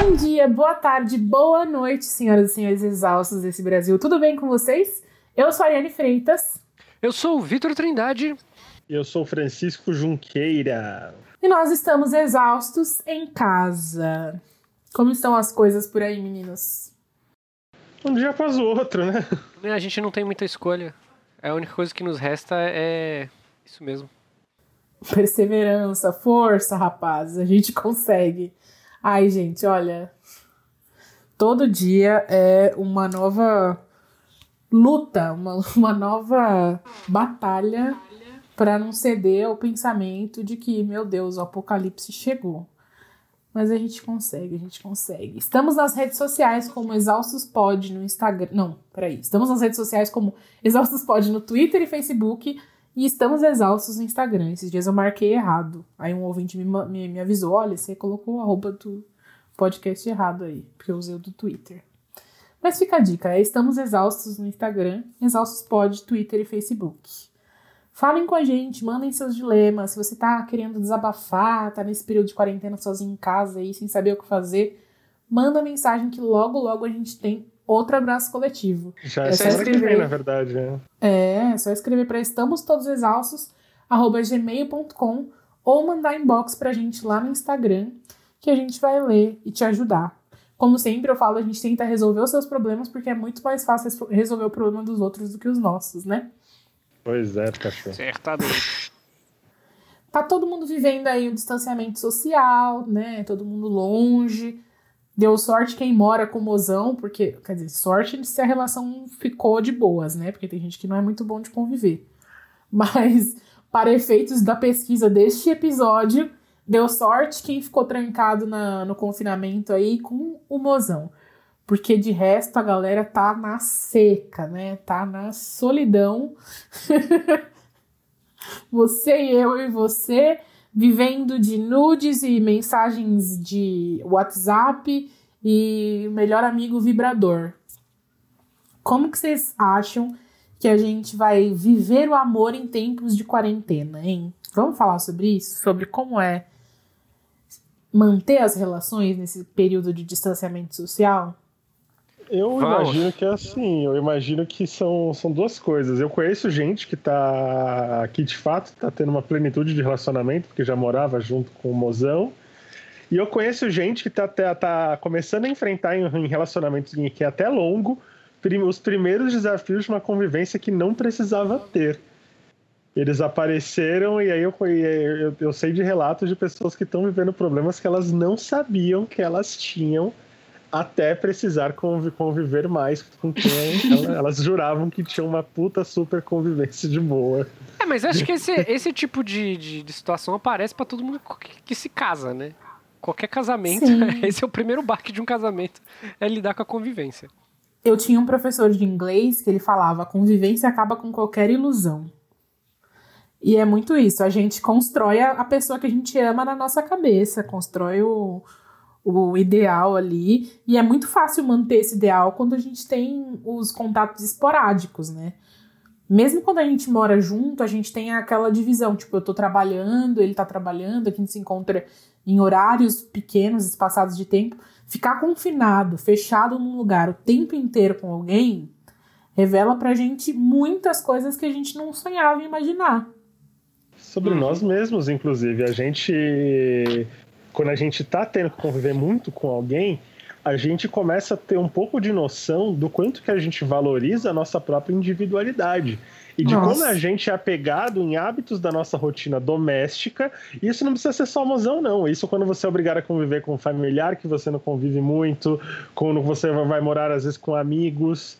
Bom dia, boa tarde, boa noite, senhoras e senhores exaustos desse Brasil. Tudo bem com vocês? Eu sou a Ariane Freitas. Eu sou o Vitor Trindade. E eu sou o Francisco Junqueira. E nós estamos exaustos em casa. Como estão as coisas por aí, meninos? Um dia após o outro, né? É, a gente não tem muita escolha. A única coisa que nos resta é isso mesmo. Perseverança, força, rapazes. A gente consegue. Ai, gente, olha. Todo dia é uma nova luta, uma, uma nova batalha para não ceder ao pensamento de que, meu Deus, o apocalipse chegou. Mas a gente consegue, a gente consegue. Estamos nas redes sociais como Exaustos Pod no Instagram. Não, peraí. Estamos nas redes sociais como Exaustos Pod no Twitter e Facebook. E estamos exaustos no Instagram. Esses dias eu marquei errado. Aí um ouvinte me, me, me avisou: olha, você colocou o arroba do podcast errado aí, porque eu usei o do Twitter. Mas fica a dica: é, estamos exaustos no Instagram, exaustos pod, Twitter e Facebook. Falem com a gente, mandem seus dilemas. Se você tá querendo desabafar, tá nesse período de quarentena sozinho em casa aí, sem saber o que fazer, manda mensagem que logo, logo a gente tem outro abraço coletivo. Já é, é só escrever, vem, na verdade. Né? É, é só escrever para estamos todos exaustos, arroba gmail.com ou mandar inbox pra gente lá no Instagram, que a gente vai ler e te ajudar. Como sempre eu falo, a gente tenta resolver os seus problemas porque é muito mais fácil resolver o problema dos outros do que os nossos, né? Pois é, cachorro. Certamente. Tá todo mundo vivendo aí o distanciamento social, né? Todo mundo longe. Deu sorte quem mora com o mozão, porque, quer dizer, sorte se a relação ficou de boas, né? Porque tem gente que não é muito bom de conviver. Mas, para efeitos da pesquisa deste episódio, deu sorte quem ficou trancado na, no confinamento aí com o mozão. Porque de resto a galera tá na seca, né? Tá na solidão. você e eu e você vivendo de nudes e mensagens de WhatsApp e melhor amigo vibrador. Como que vocês acham que a gente vai viver o amor em tempos de quarentena, hein? Vamos falar sobre isso? Sobre como é manter as relações nesse período de distanciamento social? Eu Vamos. imagino que é assim, eu imagino que são, são duas coisas. Eu conheço gente que tá que de fato tá tendo uma plenitude de relacionamento, porque já morava junto com o mozão. E eu conheço gente que tá, tá, tá começando a enfrentar em, em relacionamentos que é até longo os primeiros desafios de uma convivência que não precisava ter. Eles apareceram e aí eu, eu, eu sei de relatos de pessoas que estão vivendo problemas que elas não sabiam que elas tinham até precisar conviver mais com quem elas juravam que tinha uma puta super convivência de boa. É, mas acho que esse, esse tipo de, de, de situação aparece para todo mundo que, que, se casa, né? Qualquer casamento, Sim. esse é o primeiro baque de um casamento, é lidar com a convivência. Eu tinha um professor de inglês que ele falava: a convivência acaba com qualquer ilusão. E é muito isso, a gente constrói a, a pessoa que a gente ama na nossa cabeça, constrói o, o ideal ali. E é muito fácil manter esse ideal quando a gente tem os contatos esporádicos, né? Mesmo quando a gente mora junto, a gente tem aquela divisão, tipo, eu tô trabalhando, ele tá trabalhando, a gente se encontra em horários pequenos, espaçados de tempo. Ficar confinado, fechado num lugar o tempo inteiro com alguém, revela pra gente muitas coisas que a gente não sonhava em imaginar. Sobre nós mesmos, inclusive. A gente quando a gente está tendo que conviver muito com alguém, a gente começa a ter um pouco de noção do quanto que a gente valoriza a nossa própria individualidade. E de nossa. como a gente é apegado em hábitos da nossa rotina doméstica. E isso não precisa ser só mozão, não. Isso quando você é obrigado a conviver com um familiar que você não convive muito, quando você vai morar, às vezes, com amigos.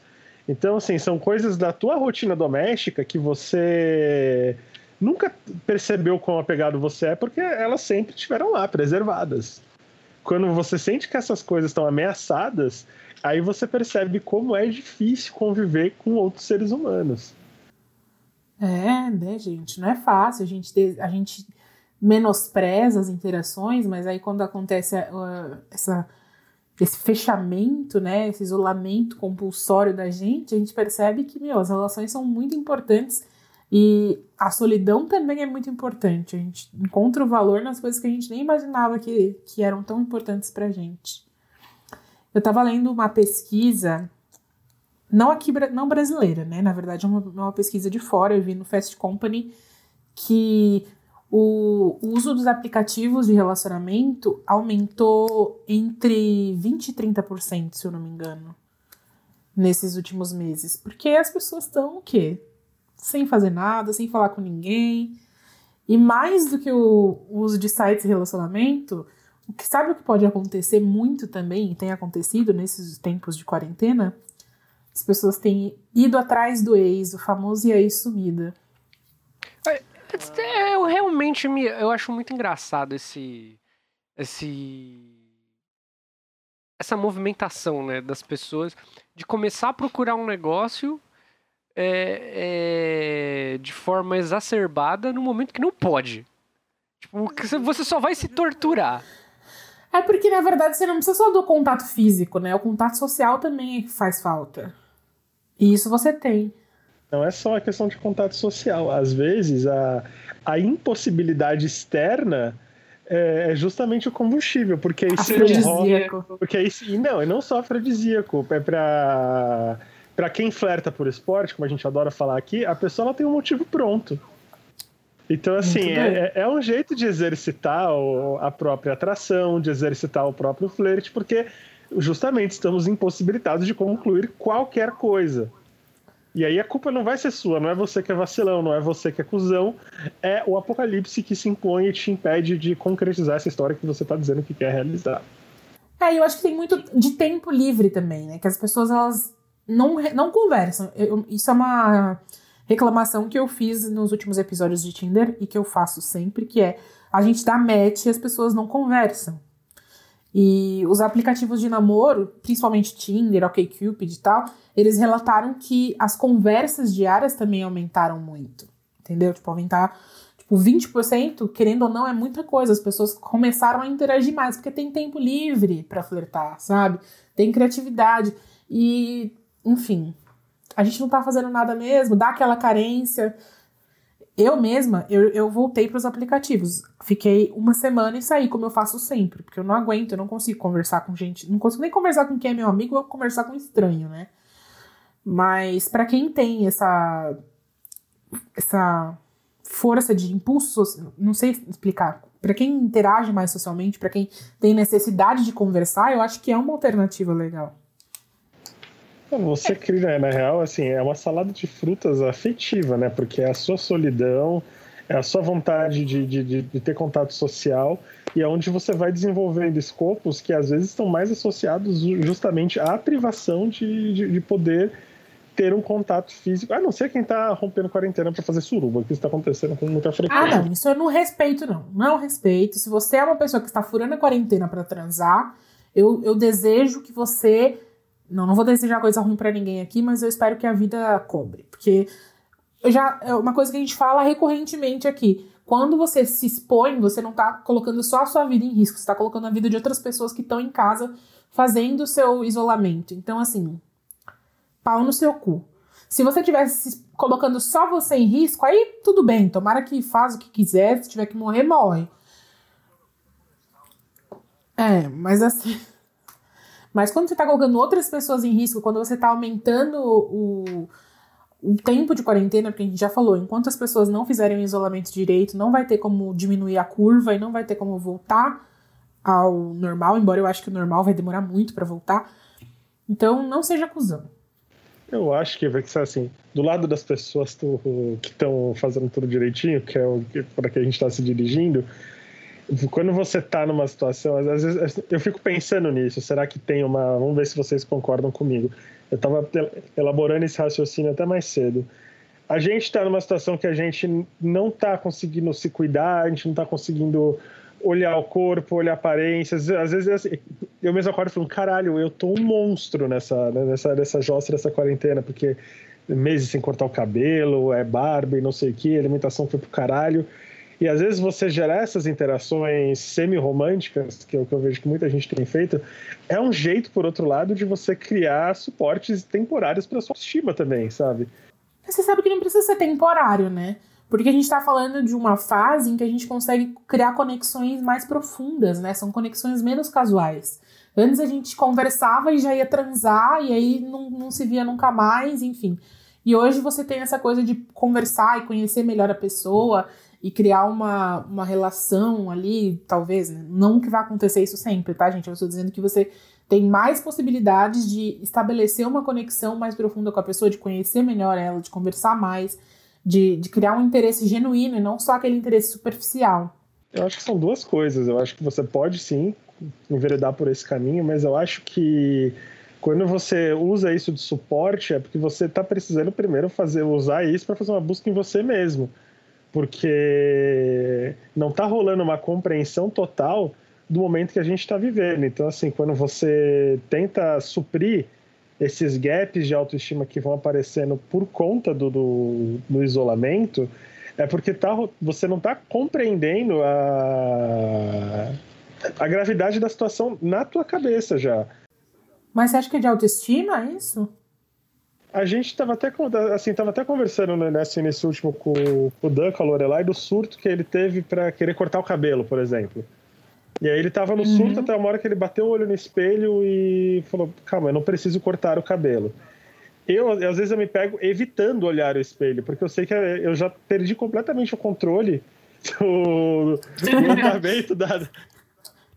Então, assim, são coisas da tua rotina doméstica que você nunca percebeu quão apegado você é, porque elas sempre estiveram lá, preservadas. Quando você sente que essas coisas estão ameaçadas, aí você percebe como é difícil conviver com outros seres humanos. É, né, gente? Não é fácil. A gente, a gente menospreza as interações, mas aí quando acontece uh, essa, esse fechamento, né, esse isolamento compulsório da gente, a gente percebe que, meu, as relações são muito importantes e a solidão também é muito importante. A gente encontra o valor nas coisas que a gente nem imaginava que, que eram tão importantes pra gente. Eu tava lendo uma pesquisa, não aqui, não brasileira, né? Na verdade, é uma, uma pesquisa de fora, eu vi no Fast Company, que o uso dos aplicativos de relacionamento aumentou entre 20% e 30%, se eu não me engano, nesses últimos meses. Porque as pessoas estão o quê? Sem fazer nada, sem falar com ninguém. E mais do que o uso de sites de relacionamento, o que sabe o que pode acontecer muito também, e tem acontecido nesses tempos de quarentena? As pessoas têm ido atrás do ex, o famoso e aí sumida. É, é, eu realmente me, eu acho muito engraçado esse esse essa movimentação né, das pessoas de começar a procurar um negócio é, é, de forma exacerbada no momento que não pode. Tipo, você só vai se torturar. É porque, na verdade, você não precisa só do contato físico, né? O contato social também faz falta. E isso você tem. Não é só a questão de contato social. Às vezes, a, a impossibilidade externa é, é justamente o combustível, porque aí afrodisíaco. Porque aí, e não, e não só afrodisíaco, é pra para quem flerta por esporte, como a gente adora falar aqui, a pessoa tem um motivo pronto. Então, assim, é, é, um jeito de exercitar a própria atração, de exercitar o próprio flerte, porque justamente estamos impossibilitados de concluir qualquer coisa. E aí a culpa não vai ser sua, não é você que é vacilão, não é você que é cuzão, é o apocalipse que se impõe e te impede de concretizar essa história que você está dizendo que quer realizar. É, eu acho que tem muito de tempo livre também, né? Que as pessoas elas não, não conversam. Eu, isso é uma reclamação que eu fiz nos últimos episódios de Tinder e que eu faço sempre, que é a gente dá match e as pessoas não conversam. E os aplicativos de namoro, principalmente Tinder, OkCupid e tal, eles relataram que as conversas diárias também aumentaram muito. Entendeu? Tipo, aumentar tipo 20%, querendo ou não, é muita coisa. As pessoas começaram a interagir mais porque tem tempo livre para flertar, sabe? Tem criatividade. E enfim, a gente não tá fazendo nada mesmo, dá aquela carência. Eu mesma, eu, eu voltei para os aplicativos. Fiquei uma semana e saí, como eu faço sempre, porque eu não aguento, eu não consigo conversar com gente, não consigo nem conversar com quem é meu amigo ou conversar com estranho, né? Mas para quem tem essa essa força de impulso, não sei explicar. Para quem interage mais socialmente, para quem tem necessidade de conversar, eu acho que é uma alternativa legal. Você cria, na real, assim, é uma salada de frutas afetiva, né? Porque é a sua solidão, é a sua vontade de, de, de, ter contato social e é onde você vai desenvolvendo escopos que às vezes estão mais associados justamente à privação de, de, de poder ter um contato físico. A não ser quem está rompendo quarentena para fazer suruba, que isso está acontecendo com muita frequência. Ah, não, isso eu não respeito, não. Não respeito. Se você é uma pessoa que está furando a quarentena para transar, eu, eu desejo que você não, não vou desejar coisa ruim para ninguém aqui, mas eu espero que a vida cobre. Porque já é uma coisa que a gente fala recorrentemente aqui. Quando você se expõe, você não tá colocando só a sua vida em risco, você tá colocando a vida de outras pessoas que estão em casa fazendo o seu isolamento. Então, assim, pau no seu cu. Se você tivesse colocando só você em risco, aí tudo bem, tomara que faz o que quiser, se tiver que morrer, morre. É, mas assim. Mas quando você está colocando outras pessoas em risco, quando você está aumentando o, o tempo de quarentena, porque a gente já falou, enquanto as pessoas não fizerem o isolamento direito, não vai ter como diminuir a curva e não vai ter como voltar ao normal, embora eu acho que o normal vai demorar muito para voltar. Então, não seja cuzão. Eu acho que vai ser assim, do lado das pessoas que estão fazendo tudo direitinho, que é para que a gente está se dirigindo, quando você tá numa situação, às vezes eu fico pensando nisso. Será que tem uma. Vamos ver se vocês concordam comigo. Eu estava elaborando esse raciocínio até mais cedo. A gente está numa situação que a gente não está conseguindo se cuidar, a gente não está conseguindo olhar o corpo, olhar aparências. Às vezes assim, eu mesmo acordo falando: caralho, eu tô um monstro nessa, nessa, nessa jossa dessa quarentena, porque meses sem cortar o cabelo, é barba e não sei o que, alimentação foi pro caralho. E às vezes você gerar essas interações semi-românticas, que é o que eu vejo que muita gente tem feito, é um jeito, por outro lado, de você criar suportes temporários para sua estima também, sabe? Você sabe que não precisa ser temporário, né? Porque a gente está falando de uma fase em que a gente consegue criar conexões mais profundas, né? São conexões menos casuais. Antes a gente conversava e já ia transar, e aí não, não se via nunca mais, enfim. E hoje você tem essa coisa de conversar e conhecer melhor a pessoa e criar uma, uma relação ali, talvez, né? não que vai acontecer isso sempre, tá, gente? Eu estou dizendo que você tem mais possibilidades de estabelecer uma conexão mais profunda com a pessoa, de conhecer melhor ela, de conversar mais, de, de criar um interesse genuíno e não só aquele interesse superficial. Eu acho que são duas coisas. Eu acho que você pode sim enveredar por esse caminho, mas eu acho que quando você usa isso de suporte é porque você está precisando primeiro fazer usar isso para fazer uma busca em você mesmo, porque não está rolando uma compreensão total do momento que a gente está vivendo. Então, assim, quando você tenta suprir esses gaps de autoestima que vão aparecendo por conta do, do, do isolamento, é porque tá, você não está compreendendo a, a gravidade da situação na tua cabeça já. Mas você acha que é de autoestima isso? A gente estava até, assim, tava até conversando né, nesse, nesse último com, com o Dan, com a Lorelai, do surto que ele teve para querer cortar o cabelo, por exemplo. E aí ele tava no surto uhum. até uma hora que ele bateu o olho no espelho e falou: calma, eu não preciso cortar o cabelo. Eu, às vezes, eu me pego evitando olhar o espelho, porque eu sei que eu já perdi completamente o controle do, do andamento da.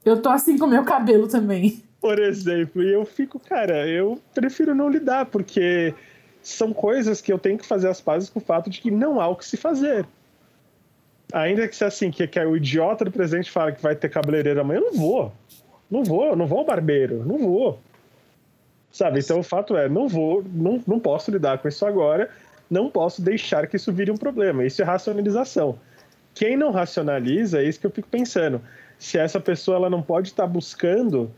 Eu tô assim com meu cabelo também. Por exemplo, e eu fico, cara, eu prefiro não lidar, porque são coisas que eu tenho que fazer as pazes com o fato de que não há o que se fazer. Ainda que se assim, que, que o idiota do presente fala que vai ter cabeleireiro amanhã, eu não vou. Não vou, não vou ao barbeiro, não vou. Sabe? Então o fato é, não vou, não, não posso lidar com isso agora, não posso deixar que isso vire um problema. Isso é racionalização. Quem não racionaliza, é isso que eu fico pensando. Se essa pessoa ela não pode estar buscando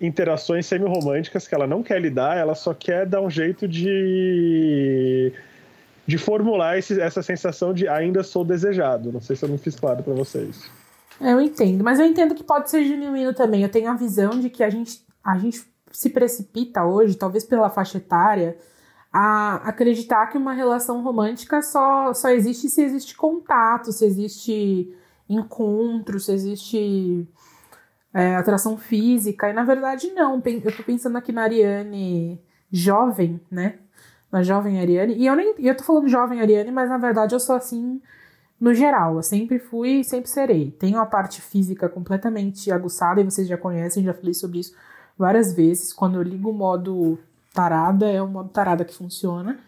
interações semi-românticas que ela não quer lidar, ela só quer dar um jeito de de formular esse, essa sensação de ainda sou desejado. Não sei se eu me fiz claro para vocês. Eu entendo, mas eu entendo que pode ser genuíno também. Eu tenho a visão de que a gente, a gente se precipita hoje, talvez pela faixa etária, a acreditar que uma relação romântica só, só existe se existe contato, se existe encontro, se existe é, atração física. E na verdade, não. Eu tô pensando aqui na Ariane jovem, né? na jovem Ariane. E eu nem. Eu tô falando jovem Ariane, mas na verdade eu sou assim no geral. Eu sempre fui e sempre serei. Tenho a parte física completamente aguçada, e vocês já conhecem, já falei sobre isso várias vezes. Quando eu ligo o modo tarada, é o modo tarada que funciona.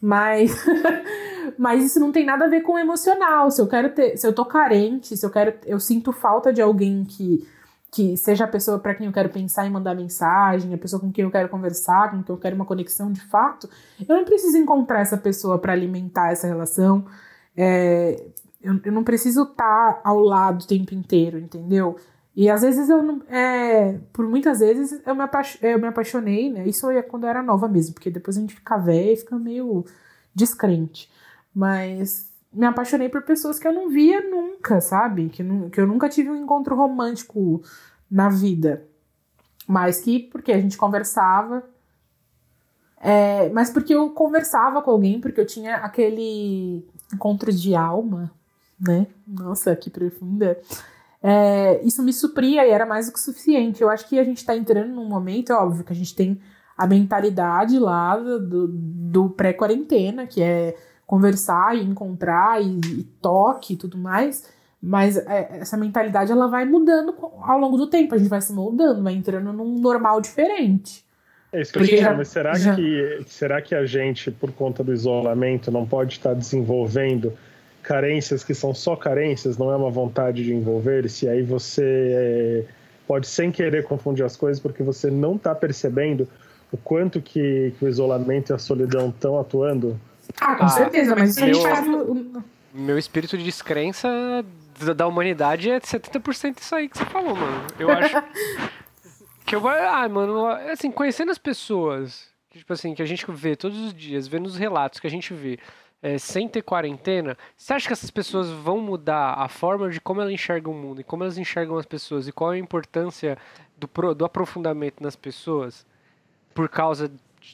Mas. mas isso não tem nada a ver com emocional. Se eu quero ter. Se eu tô carente, se eu quero. Eu sinto falta de alguém que que seja a pessoa para quem eu quero pensar e mandar mensagem, a pessoa com quem eu quero conversar, com quem eu quero uma conexão de fato, eu não preciso encontrar essa pessoa para alimentar essa relação. É, eu, eu, não preciso estar tá ao lado o tempo inteiro, entendeu? E às vezes eu não. É, por muitas vezes eu me, eu me apaixonei, né? Isso é quando eu era nova mesmo, porque depois a gente fica velha e fica meio descrente. Mas me apaixonei por pessoas que eu não via nunca, sabe? Que, não, que eu nunca tive um encontro romântico na vida. Mas que, porque a gente conversava. É, mas porque eu conversava com alguém, porque eu tinha aquele encontro de alma, né? Nossa, que profunda. É, isso me supria e era mais do que suficiente. Eu acho que a gente está entrando num momento, é óbvio, que a gente tem a mentalidade lá do, do pré-quarentena, que é conversar e encontrar e, e toque e tudo mais. Mas é, essa mentalidade ela vai mudando ao longo do tempo, a gente vai se moldando, vai entrando num normal diferente. É isso que eu queria, mas será já... que, será que a gente, por conta do isolamento, não pode estar desenvolvendo carências que são só carências, não é uma vontade de envolver-se, aí você é, pode sem querer confundir as coisas porque você não está percebendo o quanto que, que o isolamento e a solidão estão atuando ah, com ah, certeza, mas isso a gente faz. Meu espírito de descrença da humanidade é 70% isso aí que você falou, mano. Eu acho. que eu. Ah, mano, assim, conhecendo as pessoas, que, tipo assim, que a gente vê todos os dias, vendo os relatos que a gente vê. É, sem ter quarentena, você acha que essas pessoas vão mudar a forma de como elas enxergam o mundo e como elas enxergam as pessoas e qual é a importância do, do aprofundamento nas pessoas por causa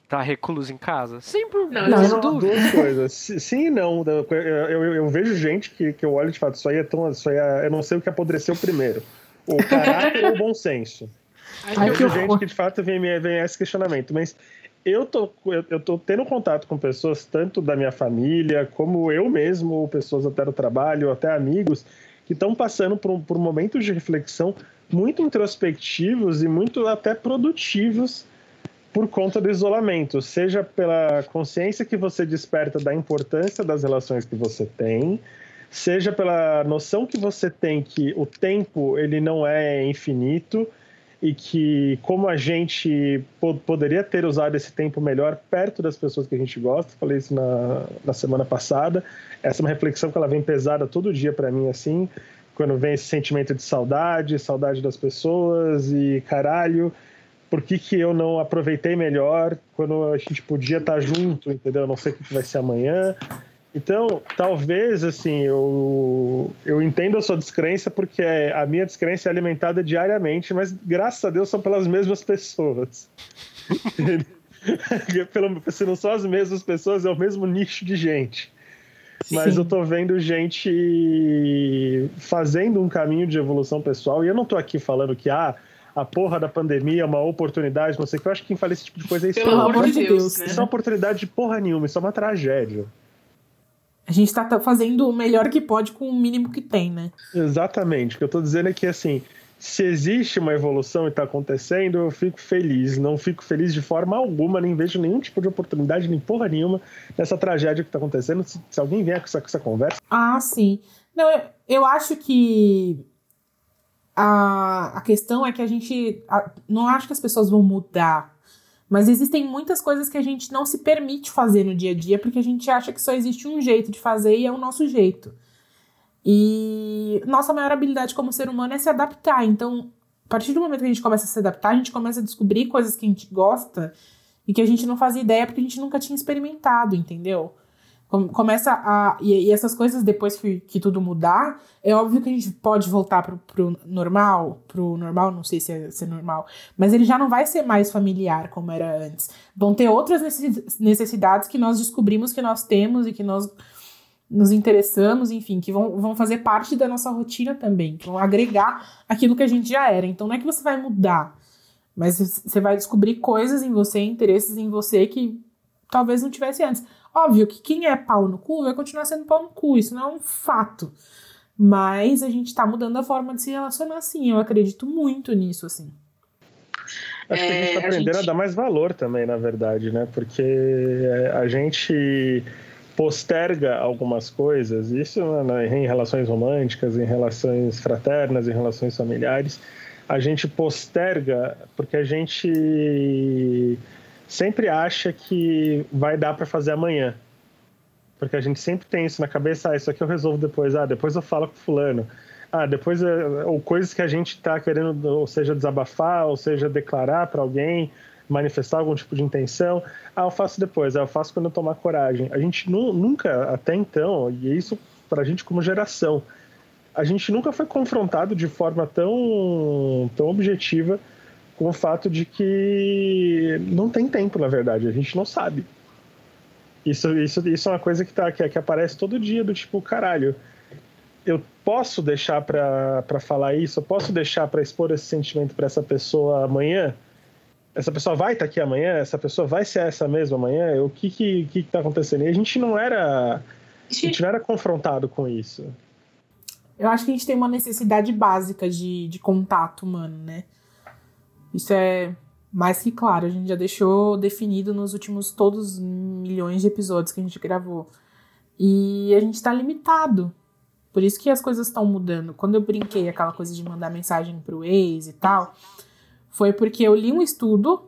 tá recluso em casa? Sempre. Não, não, não duas coisas. Sim e não. Eu, eu, eu, vejo gente que, que eu olho e falo, isso aí é tão. Isso aí é, eu não sei o que apodreceu primeiro. O caráter ou o bom senso. Ai, Tem gente que de fato vem, vem esse questionamento, mas eu tô, eu, tô tendo contato com pessoas, tanto da minha família, como eu mesmo, pessoas até do trabalho, até amigos, que estão passando por, por momentos de reflexão muito introspectivos e muito até produtivos por conta do isolamento, seja pela consciência que você desperta da importância das relações que você tem, seja pela noção que você tem que o tempo ele não é infinito e que como a gente poderia ter usado esse tempo melhor perto das pessoas que a gente gosta, falei isso na, na semana passada, essa é uma reflexão que ela vem pesada todo dia para mim assim, quando vem esse sentimento de saudade, saudade das pessoas e caralho, por que, que eu não aproveitei melhor quando a gente podia estar junto, entendeu? Não sei o que vai ser amanhã. Então, talvez, assim, eu, eu entendo a sua descrença, porque a minha descrença é alimentada diariamente, mas graças a Deus são pelas mesmas pessoas. Pelo, se não são as mesmas pessoas, é o mesmo nicho de gente. Mas Sim. eu tô vendo gente fazendo um caminho de evolução pessoal, e eu não tô aqui falando que, ah, a porra da pandemia é uma oportunidade, não sei o que. Eu acho que quem fala esse tipo de coisa é isso. Pelo amor de Deus. Deus né? Isso é uma oportunidade de porra nenhuma, isso é uma tragédia. A gente tá fazendo o melhor que pode com o mínimo que tem, né? Exatamente. O que eu tô dizendo é que, assim, se existe uma evolução e tá acontecendo, eu fico feliz. Não fico feliz de forma alguma, nem vejo nenhum tipo de oportunidade, nem porra nenhuma nessa tragédia que tá acontecendo. Se, se alguém vier com essa, com essa conversa. Ah, sim. Não, eu, eu acho que a, a questão é que a gente. A, não acho que as pessoas vão mudar. Mas existem muitas coisas que a gente não se permite fazer no dia a dia porque a gente acha que só existe um jeito de fazer e é o nosso jeito. E nossa maior habilidade como ser humano é se adaptar. Então, a partir do momento que a gente começa a se adaptar, a gente começa a descobrir coisas que a gente gosta e que a gente não fazia ideia porque a gente nunca tinha experimentado, entendeu? Começa a. E, e, essas coisas, depois que, que tudo mudar, é óbvio que a gente pode voltar pro, pro normal, pro normal, não sei se é, se é normal, mas ele já não vai ser mais familiar como era antes. Vão ter outras necessidades que nós descobrimos que nós temos e que nós nos interessamos, enfim, que vão, vão fazer parte da nossa rotina também, que vão agregar aquilo que a gente já era. Então não é que você vai mudar, mas você vai descobrir coisas em você, interesses em você que talvez não tivesse antes. Óbvio que quem é pau no cu vai continuar sendo pau no cu, isso não é um fato. Mas a gente tá mudando a forma de se relacionar, sim. Eu acredito muito nisso, assim. Acho que a gente tá é, aprendendo a, gente... a dar mais valor também, na verdade, né? Porque é, a gente posterga algumas coisas, isso né, em relações românticas, em relações fraternas, em relações familiares, a gente posterga porque a gente sempre acha que vai dar para fazer amanhã. Porque a gente sempre tem isso na cabeça, ah, isso aqui eu resolvo depois, ah, depois eu falo com fulano. Ah, depois, eh, ou coisas que a gente está querendo, ou seja, desabafar, ou seja, declarar para alguém, manifestar algum tipo de intenção. Ah, eu faço depois, ah, eu faço quando eu tomar coragem. A gente nu nunca, até então, e isso para a gente como geração, a gente nunca foi confrontado de forma tão, tão objetiva com o fato de que não tem tempo, na verdade, a gente não sabe. Isso, isso, isso é uma coisa que, tá, que, que aparece todo dia, do tipo, caralho, eu posso deixar para falar isso, eu posso deixar para expor esse sentimento para essa pessoa amanhã? Essa pessoa vai estar tá aqui amanhã? Essa pessoa vai ser essa mesma amanhã? O que que, que tá acontecendo? E a gente não era. A gente não era confrontado com isso. Eu acho que a gente tem uma necessidade básica de, de contato humano, né? Isso é mais que claro, a gente já deixou definido nos últimos todos milhões de episódios que a gente gravou. E a gente está limitado. Por isso que as coisas estão mudando. Quando eu brinquei aquela coisa de mandar mensagem pro ex e tal, foi porque eu li um estudo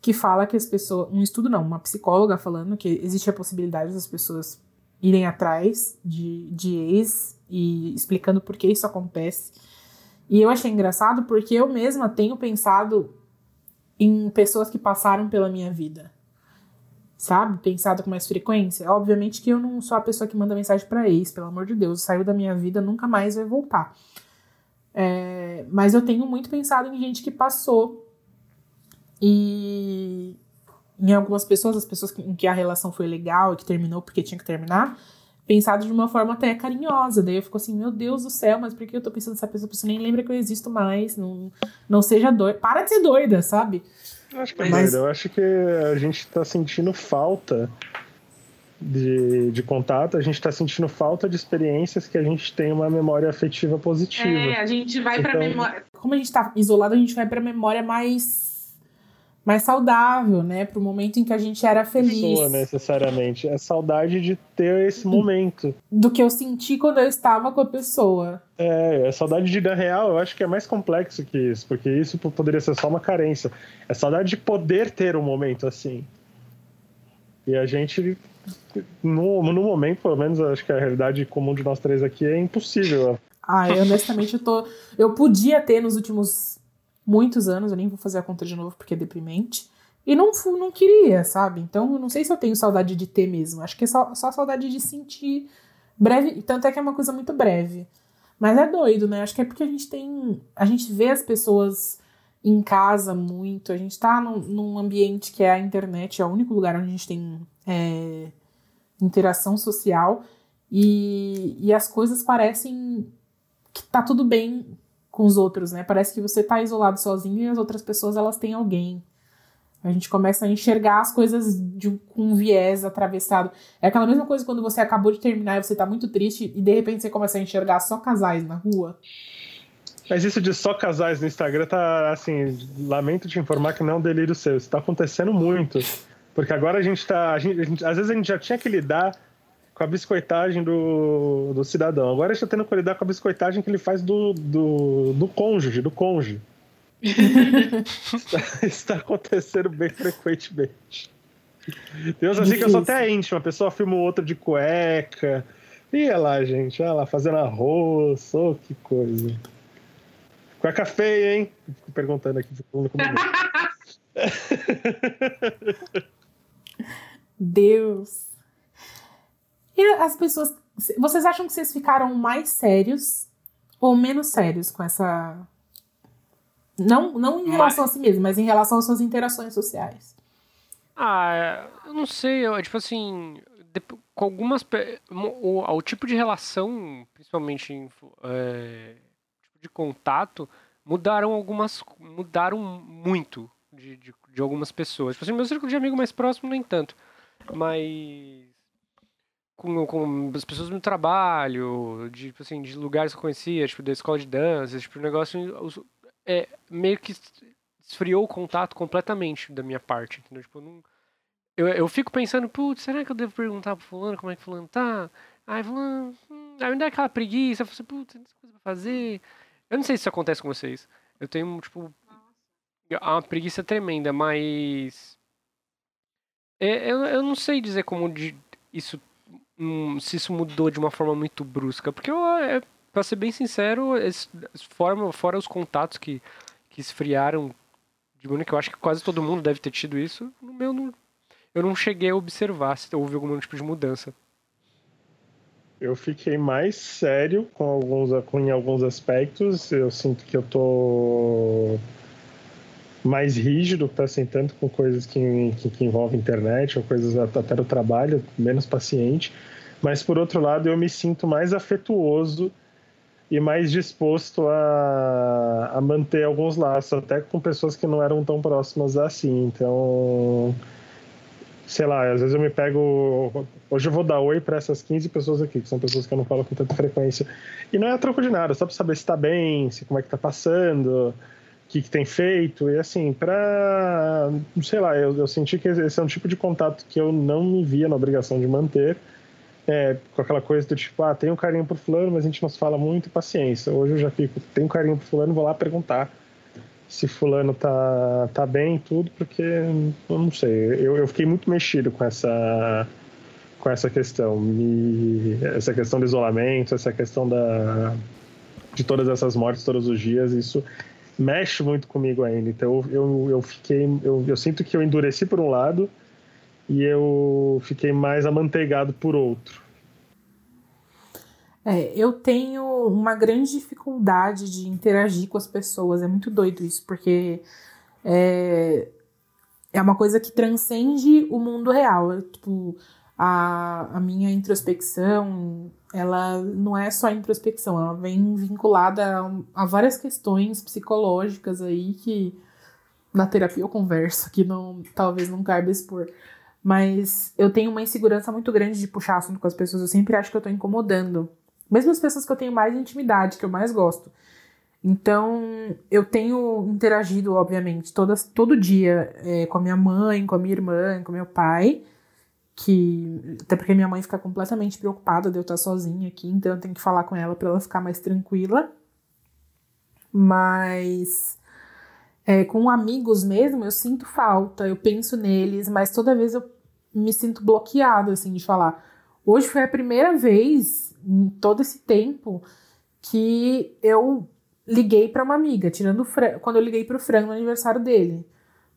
que fala que as pessoas. Um estudo não, uma psicóloga falando que existe a possibilidade das pessoas irem atrás de, de ex e explicando por que isso acontece. E eu achei engraçado porque eu mesma tenho pensado em pessoas que passaram pela minha vida. Sabe? Pensado com mais frequência. Obviamente que eu não sou a pessoa que manda mensagem para ex, pelo amor de Deus. Saiu da minha vida, nunca mais vai voltar. É, mas eu tenho muito pensado em gente que passou. E em algumas pessoas, as pessoas em que a relação foi legal e que terminou porque tinha que terminar, pensado de uma forma até carinhosa. Daí eu fico assim, meu Deus do céu, mas por que eu tô pensando nessa pessoa? A pessoa nem lembra que eu existo mais. Não, não seja doida. Para de ser doida, sabe? Eu acho que é mas... doida. Eu acho que a gente tá sentindo falta de, de contato, a gente está sentindo falta de experiências que a gente tem uma memória afetiva positiva. É, a gente vai então... para memória. Como a gente está isolado, a gente vai para memória mais mais saudável, né? Para o momento em que a gente era feliz. Pessoa, necessariamente. É saudade de ter esse momento. Do que eu senti quando eu estava com a pessoa. É, é saudade de, na real, eu acho que é mais complexo que isso, porque isso poderia ser só uma carência. É saudade de poder ter um momento assim. E a gente, no, no momento, pelo menos, acho que a realidade comum de nós três aqui é impossível. Ah, eu, honestamente, eu tô. Eu podia ter nos últimos muitos anos, eu nem vou fazer a conta de novo porque é deprimente. E não, não queria, sabe? Então, eu não sei se eu tenho saudade de ter mesmo. Acho que é só, só saudade de sentir breve. Tanto é que é uma coisa muito breve. Mas é doido, né? Acho que é porque a gente tem. A gente vê as pessoas em casa muito. A gente tá num, num ambiente que é a internet, é o único lugar onde a gente tem é, interação social. E, e as coisas parecem que tá tudo bem com os outros, né? Parece que você tá isolado sozinho e as outras pessoas elas têm alguém. A gente começa a enxergar as coisas de, com um viés atravessado. É aquela mesma coisa quando você acabou de terminar e você tá muito triste e de repente você começa a enxergar só casais na rua. Mas isso de só casais no Instagram tá assim, lamento te informar que não é um delírio seu. Isso tá acontecendo muito. Porque agora a gente tá. A gente, a gente, às vezes a gente já tinha que lidar com a biscoitagem do, do cidadão. Agora a gente tá tendo que lidar com a biscoitagem que ele faz do, do, do cônjuge, do cônjuge. isso está acontecendo bem frequentemente. Deus assim que eu sou até íntimo, a pessoa filma o outro de cueca. Ia lá, gente, olha lá, fazendo arroz, oh, que coisa. Cueca feia, hein? Fico perguntando aqui, falando comigo. Deus. E as pessoas. Vocês acham que vocês ficaram mais sérios ou menos sérios com essa. Não, não em relação mas... a si mesmo, mas em relação às suas interações sociais? Ah, eu não sei, eu, tipo assim, com algumas. O, o, tipo de relação, principalmente é, de contato mudaram algumas. mudaram muito de, de, de algumas pessoas. Tipo assim, meu círculo de amigo mais próximo, nem tanto. Mas. Com, com as pessoas do trabalho, de, tipo assim, de lugares que eu conhecia, tipo, da escola de dança, tipo, o negócio é, meio que esfriou o contato completamente da minha parte, entendeu? Tipo, eu, não, eu, eu fico pensando, putz, será que eu devo perguntar pro fulano como é que fulano tá? Aí fulano, hum, aí me dá aquela preguiça, eu falo assim, putz, tem coisa pra fazer. Eu não sei se isso acontece com vocês. Eu tenho, tipo, uma preguiça tremenda, mas. É, eu, eu não sei dizer como de, isso. Hum, se isso mudou de uma forma muito brusca. Porque, eu, é, pra ser bem sincero, esse, fora, os contatos que, que esfriaram de maneira que eu acho que quase todo mundo deve ter tido isso, no meu não, eu não cheguei a observar se houve algum tipo de mudança eu fiquei mais sério com alguns, em alguns aspectos. Eu sinto que eu tô mais rígido, tá assim, tanto com coisas que, que, que envolvem internet ou coisas até do trabalho, menos paciente. Mas por outro lado, eu me sinto mais afetuoso e mais disposto a, a manter alguns laços, até com pessoas que não eram tão próximas assim. Então, sei lá, às vezes eu me pego. Hoje eu vou dar oi para essas 15 pessoas aqui, que são pessoas que eu não falo com tanta frequência. E não é a troco de nada, só para saber se tá bem, se como é que tá passando, que, que tem feito. E assim, pra. Sei lá, eu, eu senti que esse é um tipo de contato que eu não me via na obrigação de manter. É, com aquela coisa do tipo, ah, tem um carinho por fulano, mas a gente não se fala muito, paciência. Hoje eu já fico, tem um carinho por fulano, vou lá perguntar se fulano tá, tá bem tudo, porque eu não sei, eu, eu fiquei muito mexido com essa com essa questão, e essa questão do isolamento, essa questão da de todas essas mortes todos os dias, isso mexe muito comigo ainda. Então eu, eu, fiquei, eu, eu sinto que eu endureci por um lado e eu fiquei mais amanteigado por outro. É, eu tenho uma grande dificuldade de interagir com as pessoas. É muito doido isso, porque é, é uma coisa que transcende o mundo real. Eu, tipo, a, a minha introspecção, ela não é só introspecção, ela vem vinculada a, a várias questões psicológicas aí que na terapia eu converso, que não, talvez não caiba expor. Mas eu tenho uma insegurança muito grande de puxar assunto com as pessoas. Eu sempre acho que eu tô incomodando. Mesmo as pessoas que eu tenho mais intimidade, que eu mais gosto. Então, eu tenho interagido, obviamente, todas, todo dia é, com a minha mãe, com a minha irmã, com meu pai. Que. Até porque minha mãe fica completamente preocupada de eu estar sozinha aqui, então eu tenho que falar com ela para ela ficar mais tranquila. Mas é, com amigos mesmo, eu sinto falta, eu penso neles, mas toda vez eu me sinto bloqueado, assim, de falar. Hoje foi a primeira vez em todo esse tempo que eu liguei para uma amiga, tirando o quando eu liguei pro Fran no aniversário dele.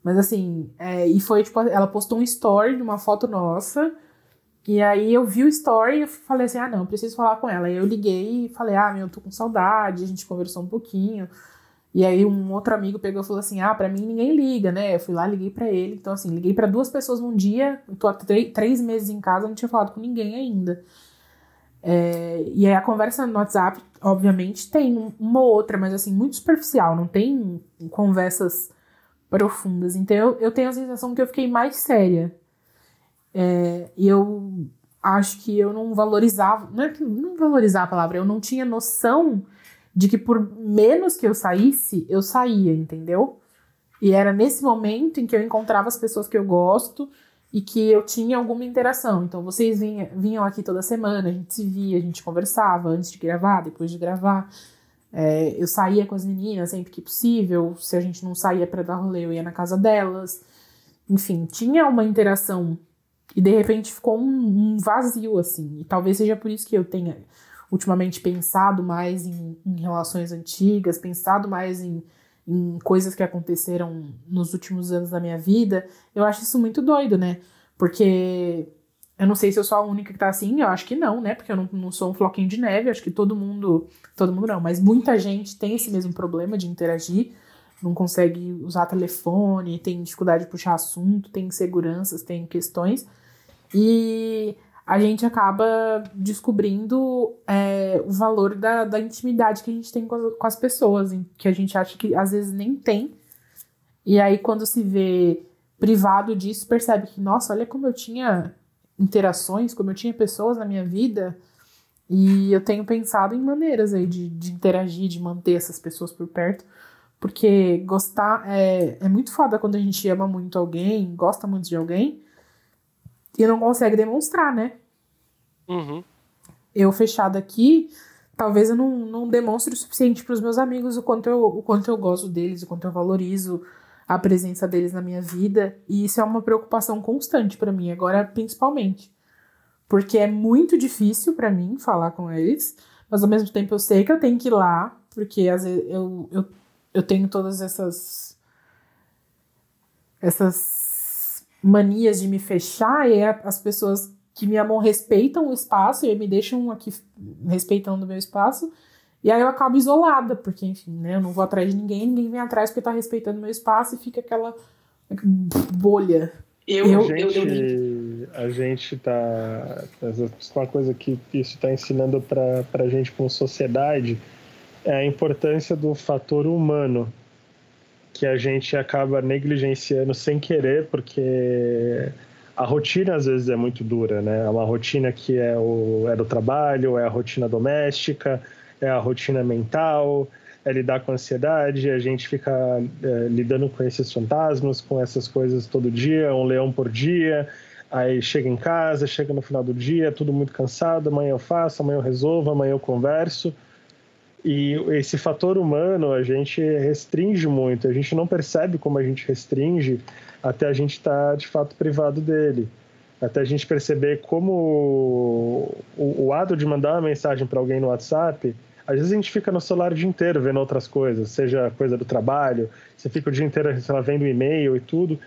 Mas assim, é, e foi tipo, ela postou um story de uma foto nossa, e aí eu vi o story e falei assim: ah, não, preciso falar com ela. Aí eu liguei e falei: ah, meu, eu tô com saudade, a gente conversou um pouquinho. E aí um outro amigo pegou e falou assim: "Ah, para mim ninguém liga, né?" Eu fui lá, liguei para ele. Então assim, liguei para duas pessoas num dia. Eu tô há três meses em casa, não tinha falado com ninguém ainda. É, e aí a conversa no WhatsApp, obviamente, tem uma ou outra, mas assim, muito superficial, não tem conversas profundas. Então eu, eu tenho a sensação que eu fiquei mais séria. É, eu acho que eu não valorizava, não é que não valorizar a palavra, eu não tinha noção de que por menos que eu saísse, eu saía, entendeu? E era nesse momento em que eu encontrava as pessoas que eu gosto e que eu tinha alguma interação. Então vocês vinham, vinham aqui toda semana, a gente se via, a gente conversava antes de gravar, depois de gravar. É, eu saía com as meninas sempre que possível. Se a gente não saía para dar rolê, eu ia na casa delas. Enfim, tinha uma interação. E de repente ficou um, um vazio, assim. E talvez seja por isso que eu tenha ultimamente pensado mais em, em relações antigas, pensado mais em, em coisas que aconteceram nos últimos anos da minha vida, eu acho isso muito doido, né? Porque eu não sei se eu sou a única que tá assim, eu acho que não, né? Porque eu não, não sou um floquinho de neve, acho que todo mundo, todo mundo não, mas muita gente tem esse mesmo problema de interagir, não consegue usar telefone, tem dificuldade de puxar assunto, tem inseguranças, tem questões. E a gente acaba descobrindo é, o valor da, da intimidade que a gente tem com as, com as pessoas, que a gente acha que às vezes nem tem. E aí, quando se vê privado disso, percebe que, nossa, olha como eu tinha interações, como eu tinha pessoas na minha vida. E eu tenho pensado em maneiras aí de, de interagir, de manter essas pessoas por perto. Porque gostar é, é muito foda quando a gente ama muito alguém, gosta muito de alguém e não consegue demonstrar, né? Uhum. Eu fechada aqui, talvez eu não, não demonstre o suficiente para os meus amigos o quanto, eu, o quanto eu gosto deles, o quanto eu valorizo a presença deles na minha vida. E isso é uma preocupação constante para mim, agora principalmente. Porque é muito difícil para mim falar com eles, mas ao mesmo tempo eu sei que eu tenho que ir lá, porque às vezes eu, eu, eu tenho todas essas. essas manias de me fechar e as pessoas que me amam respeitam o espaço e me deixam aqui respeitando o meu espaço. E aí eu acabo isolada, porque, enfim, né? Eu não vou atrás de ninguém, ninguém vem atrás porque tá respeitando meu espaço e fica aquela bolha. Eu, eu, a, gente, eu, a gente tá. Uma coisa que isso está ensinando para a gente como sociedade é a importância do fator humano que a gente acaba negligenciando sem querer, porque a rotina às vezes é muito dura, né? É uma rotina que é, o, é do trabalho, é a rotina doméstica, é a rotina mental, é lidar com ansiedade, a gente fica é, lidando com esses fantasmas, com essas coisas todo dia, um leão por dia, aí chega em casa, chega no final do dia, tudo muito cansado, amanhã eu faço, amanhã eu resolvo, amanhã eu converso. E esse fator humano a gente restringe muito, a gente não percebe como a gente restringe até a gente estar tá, de fato privado dele. Até a gente perceber como o, o ato de mandar uma mensagem para alguém no WhatsApp, às vezes a gente fica no celular o dia inteiro vendo outras coisas, seja coisa do trabalho, você fica o dia inteiro lá, vendo e-mail e tudo.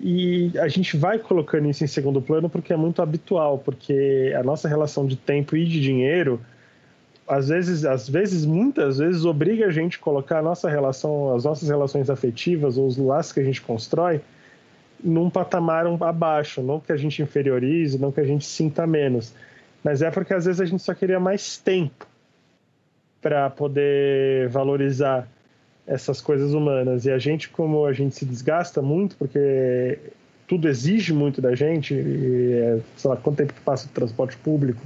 E a gente vai colocando isso em segundo plano porque é muito habitual, porque a nossa relação de tempo e de dinheiro às vezes, às vezes, muitas vezes, obriga a gente a colocar a nossa relação, as nossas relações afetivas ou os laços que a gente constrói num patamar abaixo, não que a gente inferiorize, não que a gente sinta menos, mas é porque às vezes a gente só queria mais tempo para poder valorizar essas coisas humanas. E a gente, como a gente se desgasta muito, porque tudo exige muito da gente, e é, sei lá, quanto tempo que passa no transporte público,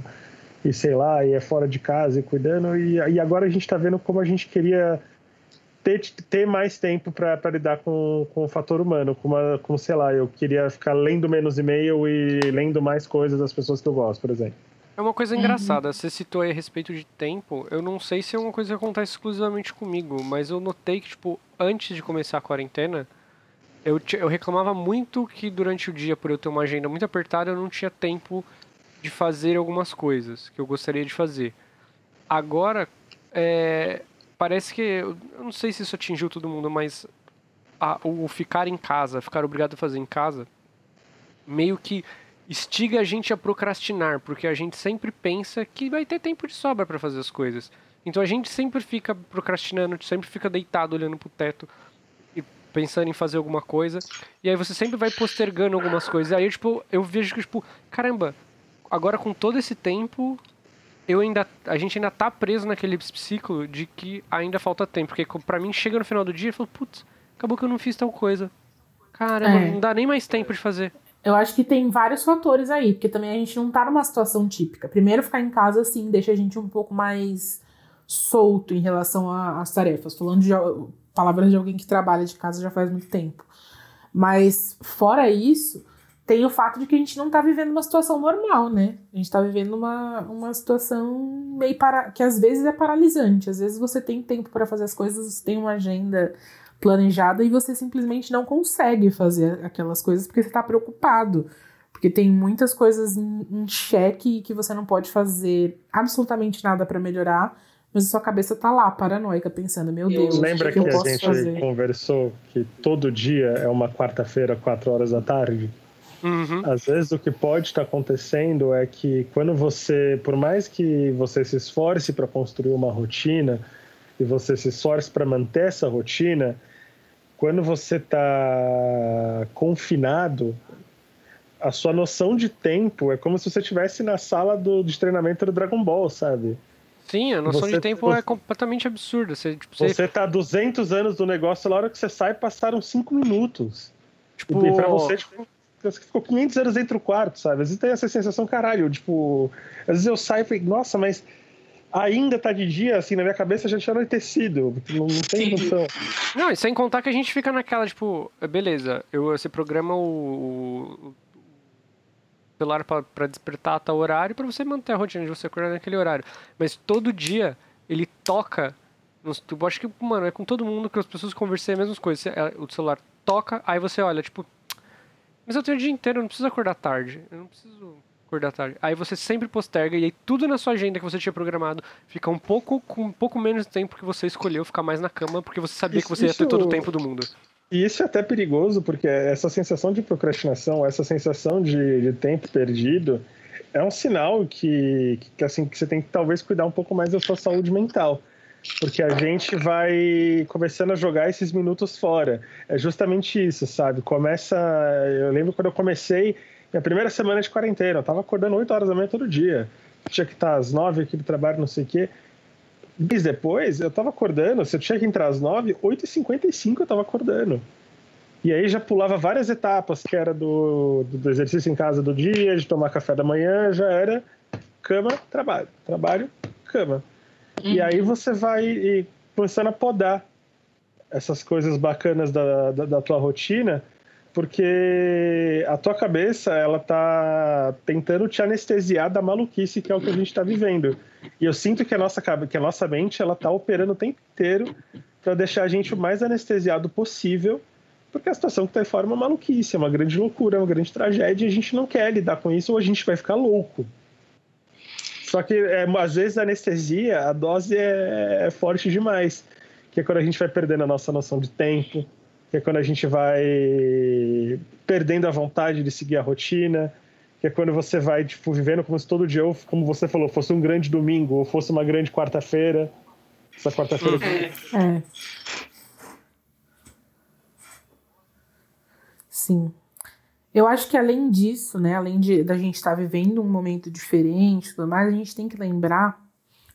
e sei lá, e é fora de casa e cuidando, e, e agora a gente está vendo como a gente queria ter, ter mais tempo para lidar com, com o fator humano, como, como, sei lá, eu queria ficar lendo menos e-mail e lendo mais coisas das pessoas que eu gosto, por exemplo. É uma coisa uhum. engraçada, você citou aí a respeito de tempo, eu não sei se é uma coisa que acontece exclusivamente comigo, mas eu notei que, tipo, antes de começar a quarentena, eu, eu reclamava muito que durante o dia, por eu ter uma agenda muito apertada, eu não tinha tempo de fazer algumas coisas que eu gostaria de fazer. Agora, é, parece que. Eu não sei se isso atingiu todo mundo, mas a, o ficar em casa, ficar obrigado a fazer em casa, meio que instiga a gente a procrastinar, porque a gente sempre pensa que vai ter tempo de sobra para fazer as coisas. Então a gente sempre fica procrastinando, sempre fica deitado olhando pro teto e pensando em fazer alguma coisa. E aí você sempre vai postergando algumas coisas. Aí tipo, eu vejo que tipo, caramba, agora com todo esse tempo, eu ainda a gente ainda tá preso naquele ciclo de que ainda falta tempo, porque para mim chega no final do dia e fala, putz, acabou que eu não fiz tal coisa. Caramba, é. não dá nem mais tempo de fazer. Eu acho que tem vários fatores aí, porque também a gente não tá numa situação típica. Primeiro, ficar em casa, assim, deixa a gente um pouco mais solto em relação às tarefas. Falando de palavras de alguém que trabalha de casa já faz muito tempo. Mas, fora isso, tem o fato de que a gente não está vivendo uma situação normal, né? A gente está vivendo uma, uma situação meio para que às vezes é paralisante. Às vezes você tem tempo para fazer as coisas, você tem uma agenda planejada e você simplesmente não consegue fazer aquelas coisas porque você está preocupado. Porque tem muitas coisas em, em xeque que você não pode fazer absolutamente nada para melhorar, mas a sua cabeça tá lá, paranoica, pensando, meu Deus. Lembra que, que, que a gente fazer? conversou que todo dia é uma quarta-feira, quatro horas da tarde? Uhum. Às vezes o que pode estar acontecendo é que quando você, por mais que você se esforce para construir uma rotina e você se esforce para manter essa rotina, quando você está confinado, a sua noção de tempo é como se você estivesse na sala do, de treinamento do Dragon Ball, sabe? Sim, a noção você, de tempo você, é completamente absurda. Você, tipo, você... você tá 200 anos do negócio, na hora que você sai, passaram 5 minutos. Tipo... E pra você, tipo, você ficou 500 anos dentro do quarto, sabe? Às vezes tem essa sensação, caralho, tipo... Às vezes eu saio e falei, nossa, mas ainda tá de dia, assim, na minha cabeça já tinha anoitecido. Não, não tem noção. Não, e sem contar que a gente fica naquela, tipo, beleza, eu, você programa o, o celular para despertar a tal horário para você manter a rotina de você acordar naquele horário. Mas todo dia ele toca. Eu acho que, mano, é com todo mundo que as pessoas conversam as mesmas coisas. É, o celular toca, aí você olha, tipo, mas eu tenho o dia inteiro, eu não preciso acordar tarde. Eu não preciso acordar tarde. Aí você sempre posterga e aí tudo na sua agenda que você tinha programado fica um pouco com um pouco menos tempo que você escolheu ficar mais na cama porque você sabia isso, que você ia ter todo o tempo do mundo. E isso é até perigoso porque essa sensação de procrastinação, essa sensação de, de tempo perdido é um sinal que, que, assim que você tem que talvez cuidar um pouco mais da sua saúde mental porque a gente vai começando a jogar esses minutos fora. É justamente isso, sabe? Começa. Eu lembro quando eu comecei minha primeira semana de quarentena, eu tava acordando 8 horas da manhã todo dia. Tinha que estar às 9 aqui do trabalho, não sei o quê. Mês depois, eu tava acordando, se eu tinha que entrar às 9, 8h55 eu tava acordando. E aí já pulava várias etapas, que era do, do exercício em casa do dia, de tomar café da manhã, já era cama, trabalho, trabalho, cama. Uhum. E aí você vai começando a podar essas coisas bacanas da, da, da, tua rotina, porque a tua cabeça ela tá tentando te anestesiar da maluquice que é o que a gente está vivendo. E eu sinto que a nossa que a nossa mente ela tá operando o tempo inteiro para deixar a gente o mais anestesiado possível, porque a situação que está aí fora é uma maluquice, é uma grande loucura, é uma grande tragédia, e a gente não quer lidar com isso ou a gente vai ficar louco. Só que é, às vezes a anestesia, a dose é, é, forte demais. Que é quando a gente vai perdendo a nossa noção de tempo, que é quando a gente vai perdendo a vontade de seguir a rotina, que é quando você vai tipo, vivendo como se todo dia, como você falou, fosse um grande domingo ou fosse uma grande quarta-feira. Essa quarta-feira. Uhum. É. Sim. Eu acho que além disso, né, além de da gente estar tá vivendo um momento diferente, tudo mais, a gente tem que lembrar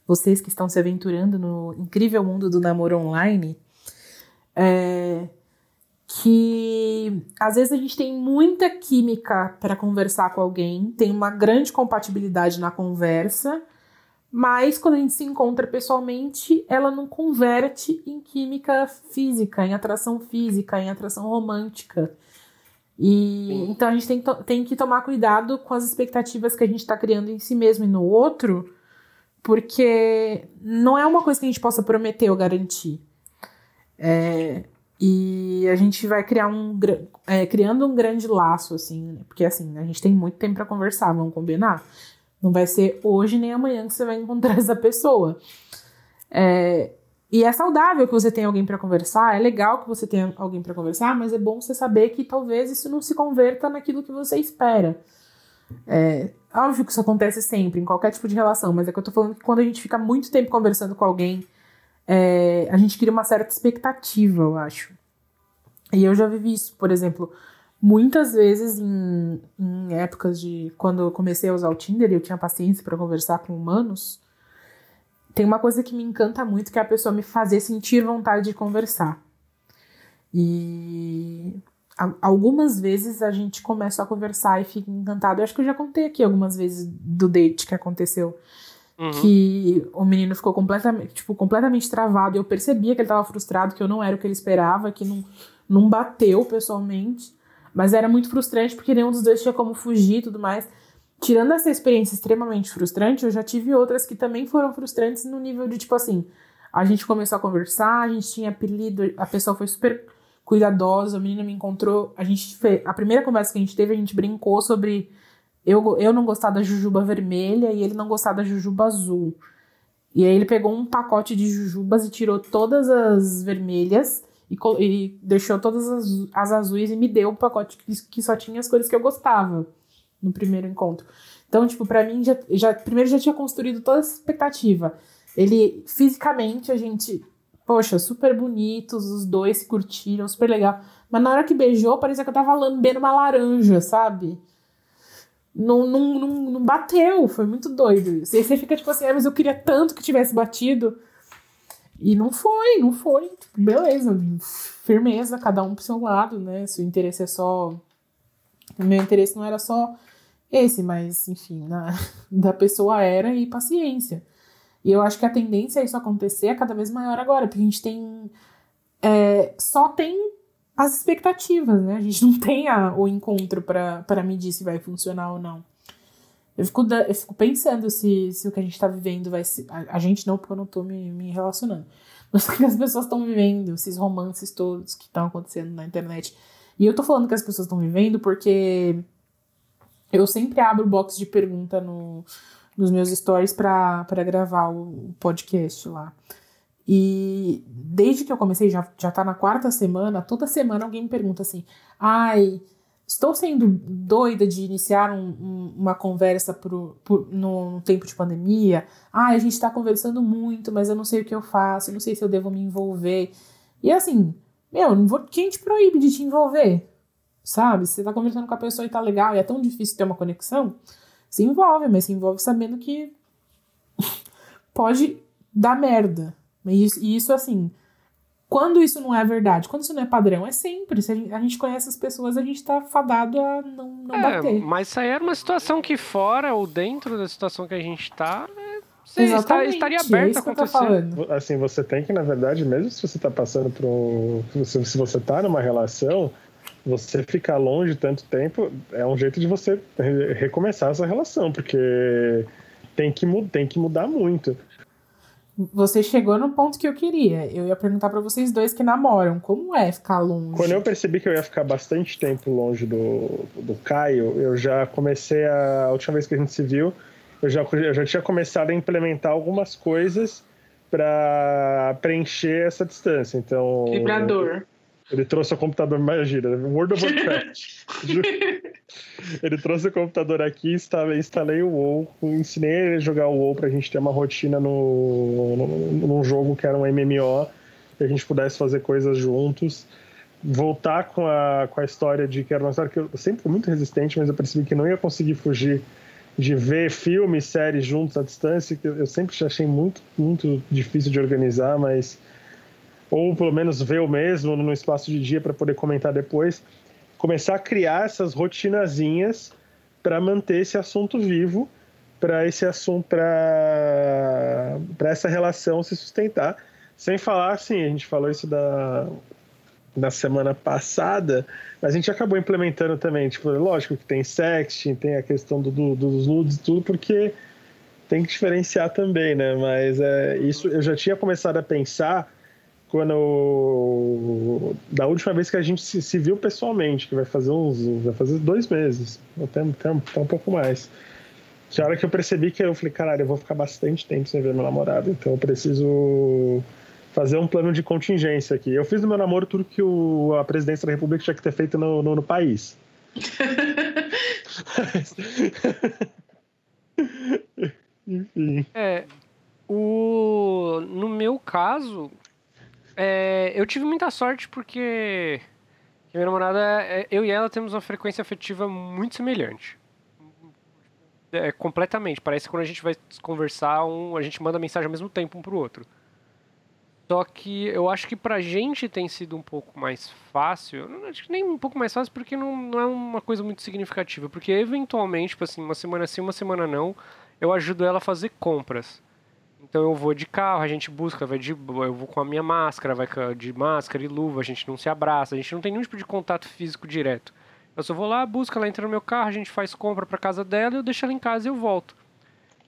vocês que estão se aventurando no incrível mundo do namoro online, é, que às vezes a gente tem muita química para conversar com alguém, tem uma grande compatibilidade na conversa, mas quando a gente se encontra pessoalmente, ela não converte em química física, em atração física, em atração romântica. E então a gente tem, tem que tomar cuidado com as expectativas que a gente está criando em si mesmo e no outro, porque não é uma coisa que a gente possa prometer ou garantir. É, e a gente vai criar um é, criando um grande laço, assim, né? porque assim, a gente tem muito tempo para conversar, vamos combinar? Não vai ser hoje nem amanhã que você vai encontrar essa pessoa. É, e é saudável que você tenha alguém para conversar, é legal que você tenha alguém para conversar, mas é bom você saber que talvez isso não se converta naquilo que você espera. É, óbvio que isso acontece sempre, em qualquer tipo de relação, mas é que eu tô falando que quando a gente fica muito tempo conversando com alguém, é, a gente cria uma certa expectativa, eu acho. E eu já vivi isso, por exemplo, muitas vezes em, em épocas de. Quando eu comecei a usar o Tinder e eu tinha paciência para conversar com humanos. Tem uma coisa que me encanta muito, que é a pessoa me fazer sentir vontade de conversar. E algumas vezes a gente começa a conversar e fica encantado. Eu acho que eu já contei aqui algumas vezes do date que aconteceu. Uhum. Que o menino ficou completamente, tipo, completamente travado. Eu percebia que ele estava frustrado, que eu não era o que ele esperava, que não, não bateu pessoalmente. Mas era muito frustrante porque nenhum dos dois tinha como fugir e tudo mais. Tirando essa experiência extremamente frustrante, eu já tive outras que também foram frustrantes no nível de, tipo assim, a gente começou a conversar, a gente tinha apelido, a pessoa foi super cuidadosa, a menina me encontrou, a gente a primeira conversa que a gente teve, a gente brincou sobre eu, eu não gostar da jujuba vermelha e ele não gostar da jujuba azul. E aí ele pegou um pacote de jujubas e tirou todas as vermelhas e, e deixou todas as, as, azuis e me deu um pacote que, que, só tinha as cores que eu gostava no primeiro encontro. Então, tipo, para mim, já, já, primeiro já tinha construído toda essa expectativa. Ele, fisicamente, a gente Poxa, super bonitos, os dois se curtiram, super legal. Mas na hora que beijou, parecia que eu tava lambendo uma laranja, sabe? Não, não, não, não bateu, foi muito doido. E você fica tipo assim, ah, mas eu queria tanto que tivesse batido. E não foi, não foi. Beleza, firmeza, cada um pro seu lado, né? Se o interesse é só. O meu interesse não era só esse, mas enfim, na... da pessoa era e paciência. E eu acho que a tendência a isso acontecer é cada vez maior agora, porque a gente tem. É, só tem as expectativas, né? A gente não tem a, o encontro para medir se vai funcionar ou não. Eu fico, eu fico pensando se, se o que a gente tá vivendo vai ser. A, a gente não, porque eu não tô me, me relacionando. Mas o que as pessoas estão vivendo, esses romances todos que estão acontecendo na internet. E eu tô falando que as pessoas estão vivendo porque eu sempre abro box de pergunta no, nos meus stories para gravar o podcast lá. E desde que eu comecei, já, já tá na quarta semana, toda semana alguém me pergunta assim: ai, estou sendo doida de iniciar um, um, uma conversa pro, no, no, tempo de pandemia. Ai, a gente tá conversando muito, mas eu não sei o que eu faço, eu não sei se eu devo me envolver. E assim, meu, não vou, quem te proíbe de te envolver? Sabe? Você tá conversando com a pessoa e tá legal e é tão difícil ter uma conexão, se envolve, mas se envolve sabendo que pode dar merda. E isso, e isso, assim, quando isso não é verdade, quando isso não é padrão, é sempre. Se a gente, a gente conhece as pessoas, a gente tá fadado a não, não é, bater. Mas isso aí era uma situação que fora ou dentro da situação que a gente tá. Sim, está, estaria aberto é a acontecer. Assim, você tem que, na verdade, mesmo se você está passando por um. Se, se você está numa relação, você ficar longe tanto tempo é um jeito de você recomeçar essa relação, porque tem que, tem que mudar muito. Você chegou no ponto que eu queria. Eu ia perguntar para vocês dois que namoram, como é ficar longe? Quando eu percebi que eu ia ficar bastante tempo longe do, do Caio, eu já comecei a. A última vez que a gente se viu, eu já, eu já tinha começado a implementar algumas coisas para preencher essa distância. Então. Vibrador. Ele trouxe o computador, imagina, World of Warcraft. ele trouxe o computador aqui, instalei, instalei o WoW, ensinei ele a jogar o WoW pra gente ter uma rotina no, no, num jogo que era um MMO, que a gente pudesse fazer coisas juntos. voltar com a, com a história de que era uma história que eu sempre fui muito resistente, mas eu percebi que não ia conseguir fugir de ver filmes, séries juntos à distância, que eu sempre achei muito, muito difícil de organizar, mas ou pelo menos ver o mesmo no espaço de dia para poder comentar depois, começar a criar essas rotinazinhas para manter esse assunto vivo, para esse assunto, para essa relação se sustentar. Sem falar, assim, a gente falou isso da, na semana passada, mas a gente acabou implementando também, tipo, lógico que tem sexting, tem a questão do, do, dos nudes e tudo, porque tem que diferenciar também, né? Mas é, isso eu já tinha começado a pensar quando da última vez que a gente se, se viu pessoalmente, que vai fazer uns, vai fazer dois meses, até, até, até um pouco mais. Que a hora que eu percebi que eu falei, caralho, eu vou ficar bastante tempo sem ver meu namorado, então eu preciso fazer um plano de contingência aqui. Eu fiz no meu namoro tudo que o, a presidência da República tinha que ter feito no, no, no país. Enfim. É, o, no meu caso, é, eu tive muita sorte porque minha namorada, é, eu e ela temos uma frequência afetiva muito semelhante. É, completamente. Parece que quando a gente vai conversar, um, a gente manda mensagem ao mesmo tempo um pro outro. Só que eu acho que pra gente tem sido um pouco mais fácil. Não acho que nem um pouco mais fácil porque não, não é uma coisa muito significativa. Porque eventualmente, tipo assim, uma semana sim, uma semana não, eu ajudo ela a fazer compras. Então eu vou de carro, a gente busca, vai de, eu vou com a minha máscara, vai de máscara e luva, a gente não se abraça, a gente não tem nenhum tipo de contato físico direto. Eu só vou lá, busco, ela entra no meu carro, a gente faz compra pra casa dela, eu deixo ela em casa e eu volto.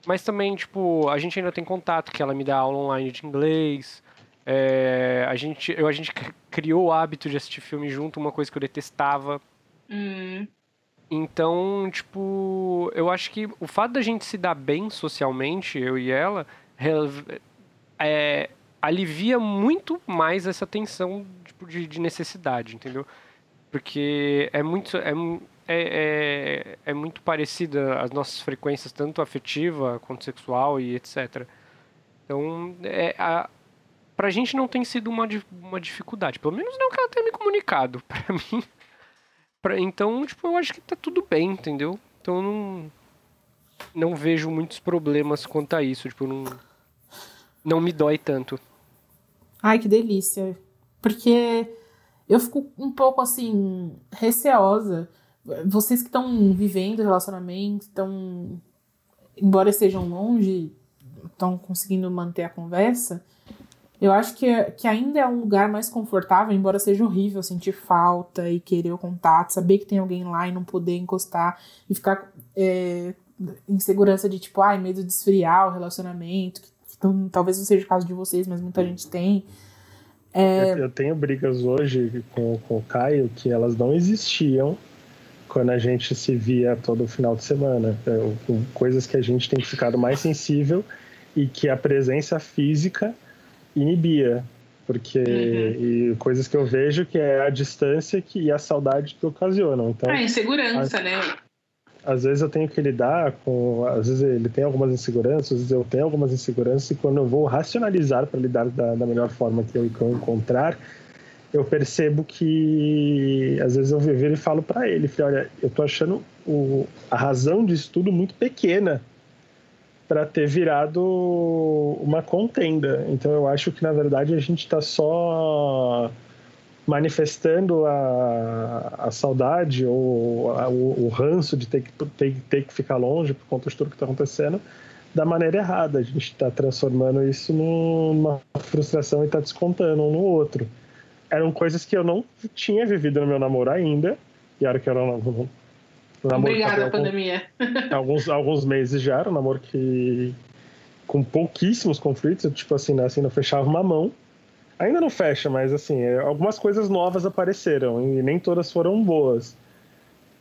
Mas também, tipo, a gente ainda tem contato, que ela me dá aula online de inglês, é, a, gente, eu, a gente criou o hábito de assistir filme junto, uma coisa que eu detestava. Hum. Então, tipo, eu acho que o fato da gente se dar bem socialmente, eu e ela, é, alivia muito mais essa tensão tipo, de, de, necessidade, entendeu? Porque é muito, é, é, é, é muito parecida as nossas frequências, tanto afetiva quanto sexual e etc. Então, é, a, pra gente não tem sido uma, uma dificuldade. Pelo menos não que ela tenha me comunicado. Pra mim. Pra, então, tipo, eu acho que tá tudo bem, entendeu? Então não. Não vejo muitos problemas quanto a isso. Tipo, não. Não me dói tanto. Ai, que delícia. Porque eu fico um pouco assim, receosa. Vocês que estão vivendo relacionamento, estão. Embora estejam longe, estão conseguindo manter a conversa eu acho que, que ainda é um lugar mais confortável, embora seja horrível sentir falta e querer o contato, saber que tem alguém lá e não poder encostar e ficar é, em segurança de tipo, ai, medo de esfriar o relacionamento, que, talvez não seja o caso de vocês, mas muita gente tem. É... Eu tenho brigas hoje com, com o Caio que elas não existiam quando a gente se via todo final de semana. É, coisas que a gente tem ficado mais sensível e que a presença física inibia. Porque uhum. e coisas que eu vejo que é a distância que, e a saudade que ocasionam. Então, a insegurança, a, né? Às vezes eu tenho que lidar com. Às vezes ele tem algumas inseguranças, às vezes eu tenho algumas inseguranças, e quando eu vou racionalizar para lidar da, da melhor forma que eu, que eu encontrar, eu percebo que às vezes eu viver e falo para ele, olha, eu tô achando o, a razão disso tudo muito pequena para ter virado uma contenda. Então eu acho que na verdade a gente está só manifestando a, a saudade ou a, o, o, ranço de ter que, ter, ter que ficar longe por conta de tudo que está acontecendo da maneira errada. A gente está transformando isso numa frustração e está descontando um no outro. Eram coisas que eu não tinha vivido no meu namoro ainda, e era que eu não, Obrigada, algum, pandemia. Alguns, alguns meses já, era um namoro que. com pouquíssimos conflitos, tipo assim, né, assim, não fechava uma mão. Ainda não fecha, mas assim, é, algumas coisas novas apareceram e nem todas foram boas.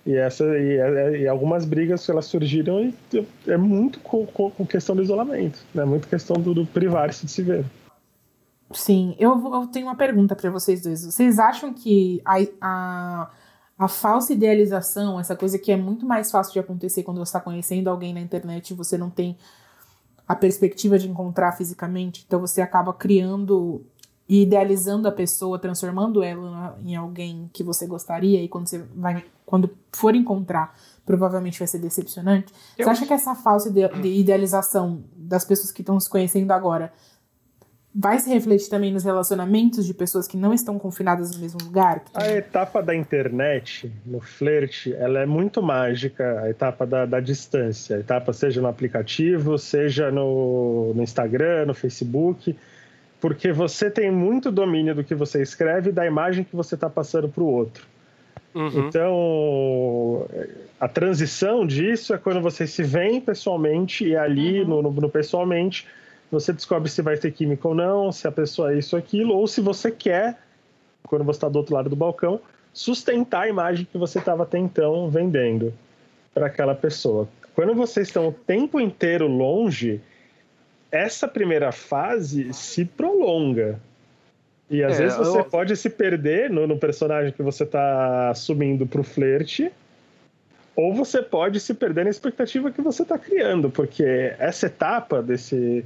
E, essa, e, é, e algumas brigas elas surgiram e é muito com, com, com questão do isolamento, né? Muito questão do, do privar-se de se ver. Sim, eu, eu tenho uma pergunta para vocês dois. Vocês acham que a, a a falsa idealização, essa coisa que é muito mais fácil de acontecer quando você está conhecendo alguém na internet e você não tem a perspectiva de encontrar fisicamente, então você acaba criando e idealizando a pessoa, transformando ela em alguém que você gostaria e quando você vai quando for encontrar, provavelmente vai ser decepcionante. Eu... Você acha que essa falsa de, de idealização das pessoas que estão se conhecendo agora vai se refletir também nos relacionamentos de pessoas que não estão confinadas no mesmo lugar? A etapa da internet, no flerte, ela é muito mágica, a etapa da, da distância. A etapa seja no aplicativo, seja no, no Instagram, no Facebook porque você tem muito domínio do que você escreve e da imagem que você está passando para o outro. Uhum. Então, a transição disso é quando você se vê pessoalmente e ali, uhum. no, no, no, pessoalmente, você descobre se vai ter química ou não, se a pessoa é isso ou aquilo, ou se você quer, quando você está do outro lado do balcão, sustentar a imagem que você estava até então vendendo para aquela pessoa. Quando vocês estão o tempo inteiro longe, essa primeira fase se prolonga. E às é, vezes você eu... pode se perder no, no personagem que você está assumindo pro flerte, ou você pode se perder na expectativa que você está criando, porque essa etapa desse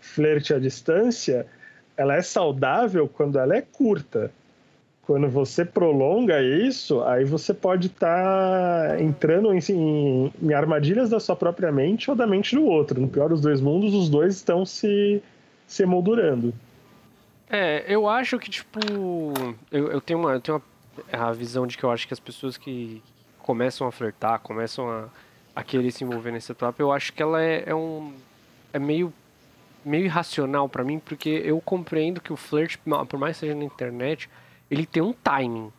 flerte à distância, ela é saudável quando ela é curta. Quando você prolonga isso, aí você pode estar tá entrando em, em, em, armadilhas da sua própria mente ou da mente do outro. No pior dos dois mundos, os dois estão se, se emoldurando. É, eu acho que, tipo. Eu, eu, tenho uma, eu tenho uma, a visão de que eu acho que as pessoas que começam a flertar, começam a, a querer se envolver nessa etapa, eu acho que ela é, é um. É meio meio irracional para mim, porque eu compreendo que o flirt, por mais que seja na internet, ele tem um timing.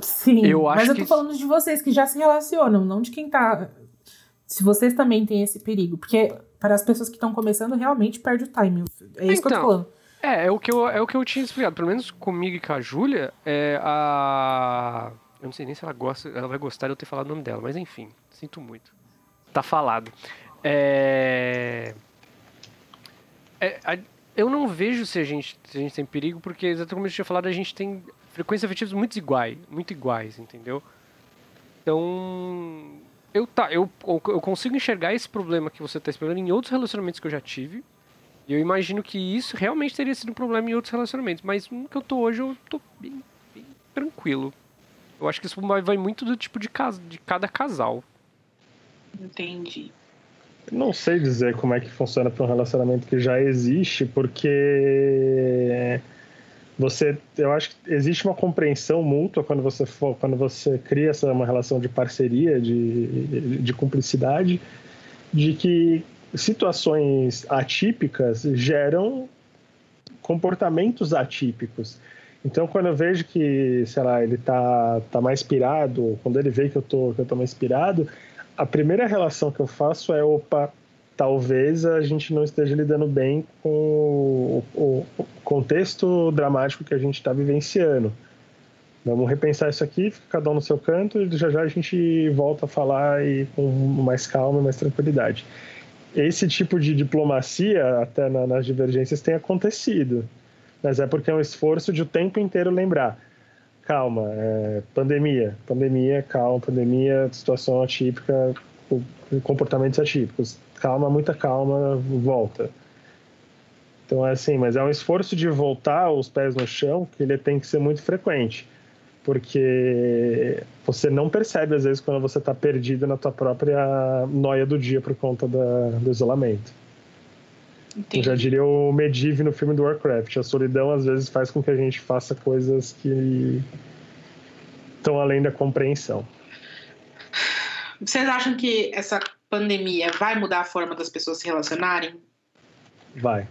Sim, eu mas eu tô que... falando de vocês que já se relacionam, não de quem tá. Se vocês também têm esse perigo. Porque para as pessoas que estão começando, realmente perde o timing. É isso então, que eu tô então, falando. É, é o que eu, é o que eu tinha explicado. Pelo menos comigo e com a Júlia, é a. Eu não sei nem se ela gosta, ela vai gostar de eu ter falado o nome dela, mas enfim, sinto muito. Tá falado. É. é a eu não vejo se a gente, se a gente tem perigo, porque exatamente como eu tinha falado, a gente tem frequências afetivas muito iguais, muito iguais, entendeu? Então, eu tá, eu, eu consigo enxergar esse problema que você está explorando em outros relacionamentos que eu já tive. E eu imagino que isso realmente teria sido um problema em outros relacionamentos, mas no que eu tô hoje eu tô bem, bem tranquilo. Eu acho que isso vai muito do tipo de, casa, de cada casal. Entendi. Não sei dizer como é que funciona para um relacionamento que já existe, porque você, eu acho que existe uma compreensão mútua quando você for, quando você cria essa uma relação de parceria, de, de cumplicidade, de que situações atípicas geram comportamentos atípicos. Então, quando eu vejo que, sei lá, ele tá, tá mais inspirado, quando ele vê que eu tô, que eu tô mais inspirado, a primeira relação que eu faço é, opa, talvez a gente não esteja lidando bem com o, o, o contexto dramático que a gente está vivenciando. Vamos repensar isso aqui, fica cada um no seu canto e já já a gente volta a falar e com mais calma e mais tranquilidade. Esse tipo de diplomacia, até na, nas divergências, tem acontecido, mas é porque é um esforço de o tempo inteiro lembrar calma, é, pandemia, pandemia, calma, pandemia, situação atípica, comportamentos atípicos. Calma, muita calma, volta. Então é assim, mas é um esforço de voltar os pés no chão que ele tem que ser muito frequente, porque você não percebe às vezes quando você está perdido na tua própria noia do dia por conta da, do isolamento. Entendi. Já diria o Medivh no filme do Warcraft. A solidão às vezes faz com que a gente faça coisas que estão além da compreensão. Vocês acham que essa pandemia vai mudar a forma das pessoas se relacionarem? Vai.